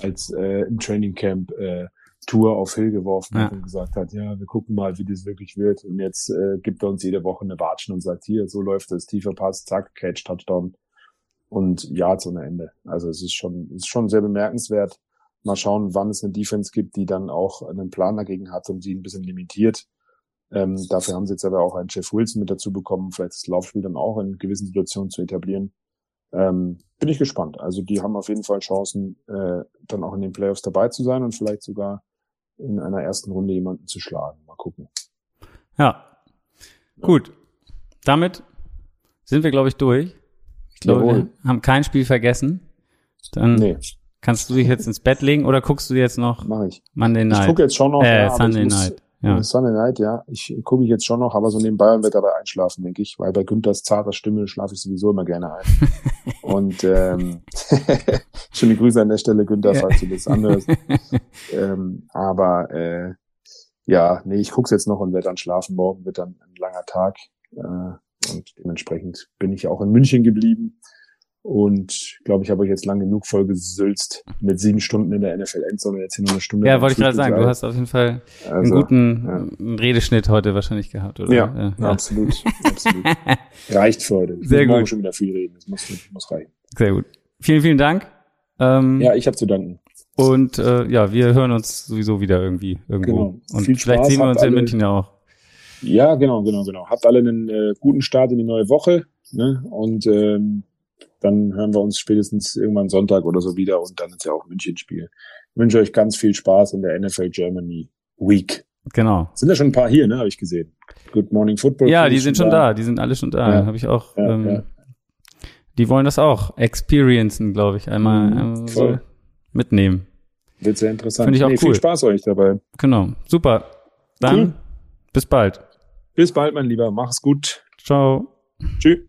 Speaker 3: als äh, im Training Camp äh, Tour auf Hill geworfen hat
Speaker 2: Ja.
Speaker 3: und gesagt hat, ja, wir gucken mal, wie das wirklich wird. Und jetzt äh, gibt er uns jede Woche eine Watschen und sagt, hier, so läuft es, tiefer Pass, zack, Catch, Touchdown und Yards ohne Ende. Also es ist schon, ist schon sehr bemerkenswert. Mal schauen, wann es eine Defense gibt, die dann auch einen Plan dagegen hat und sie ein bisschen limitiert. Ähm, dafür haben sie jetzt aber auch einen Jeff Wilson mit dazu bekommen, vielleicht das Laufspiel dann auch in gewissen Situationen zu etablieren. Ähm, bin ich gespannt. Also die haben auf jeden Fall Chancen, äh, dann auch in den Playoffs dabei zu sein und vielleicht sogar in einer ersten Runde jemanden zu schlagen. Mal gucken.
Speaker 2: ja. Gut. Damit sind wir, glaube ich, durch. Ich glaube,
Speaker 3: Jawohl.
Speaker 2: wir haben kein Spiel vergessen. Dann
Speaker 3: Nee,
Speaker 2: kannst du dich jetzt ins Bett legen oder guckst du jetzt noch
Speaker 3: mache ich.
Speaker 2: Monday
Speaker 3: Ich
Speaker 2: Night?
Speaker 3: gucke jetzt schon noch.
Speaker 2: äh,
Speaker 3: ja,
Speaker 2: Sunday
Speaker 3: ich muss,
Speaker 2: Night. Ja.
Speaker 3: Sunday Night, ja. Ich gucke ich jetzt schon noch, aber so nebenbei und werde dabei einschlafen, denke ich, weil bei Günthers zarter Stimme schlafe ich sowieso immer gerne ein. und ähm, schöne Grüße an der Stelle, Günther, falls du das anhörst. ähm, aber äh, ja, nee, ich guck's jetzt noch und werde dann schlafen. Morgen wird dann ein langer Tag. Äh, und dementsprechend bin ich auch in München geblieben. Und glaube, ich habe euch jetzt lang genug vollgesülzt mit sieben Stunden in der NFL-Endzone. Jetzt hier nur eine Stunde.
Speaker 2: Ja, wollte ich gerade sagen, du hast auf jeden Fall einen
Speaker 3: Also,
Speaker 2: guten
Speaker 3: ja.
Speaker 2: einen Redeschnitt heute wahrscheinlich gehabt, oder?
Speaker 3: Ja,
Speaker 2: Äh,
Speaker 3: absolut, absolut. Reicht für heute. Ich
Speaker 2: Sehr
Speaker 3: muss morgen
Speaker 2: gut.
Speaker 3: schon wieder viel reden. Das muss, muss reichen.
Speaker 2: Sehr gut. Vielen, vielen Dank. Ähm,
Speaker 3: Ja, ich habe zu danken.
Speaker 2: Und äh, ja, wir hören uns sowieso wieder irgendwie irgendwo.
Speaker 3: Genau.
Speaker 2: Und
Speaker 3: Viel
Speaker 2: vielleicht
Speaker 3: Spaß,
Speaker 2: sehen wir uns in
Speaker 3: alle-
Speaker 2: München ja auch.
Speaker 3: Ja, genau, genau, genau. Habt alle einen äh, guten Start in die neue Woche. Ne? Und ähm, dann hören wir uns spätestens irgendwann Sonntag oder so wieder und dann ist ja auch München-Spiel. Ich wünsche euch ganz viel Spaß in der NFL Germany Week.
Speaker 2: Genau.
Speaker 3: Sind ja schon ein paar hier, ne? Habe ich gesehen. Good Morning Football.
Speaker 2: Ja, die sind schon da. Die sind alle schon da.
Speaker 3: Ja.
Speaker 2: Habe ich auch.
Speaker 3: Ja,
Speaker 2: ähm,
Speaker 3: ja.
Speaker 2: Die wollen das auch experiencen, glaube ich. Einmal, einmal so mitnehmen.
Speaker 3: Wird sehr interessant.
Speaker 2: Finde ich auch
Speaker 3: Viel
Speaker 2: cool.
Speaker 3: Spaß euch dabei.
Speaker 2: Genau. Super. Dann
Speaker 3: Cool.
Speaker 2: bis bald.
Speaker 3: Bis bald, mein Lieber. Mach's gut.
Speaker 2: Ciao.
Speaker 3: Tschüss.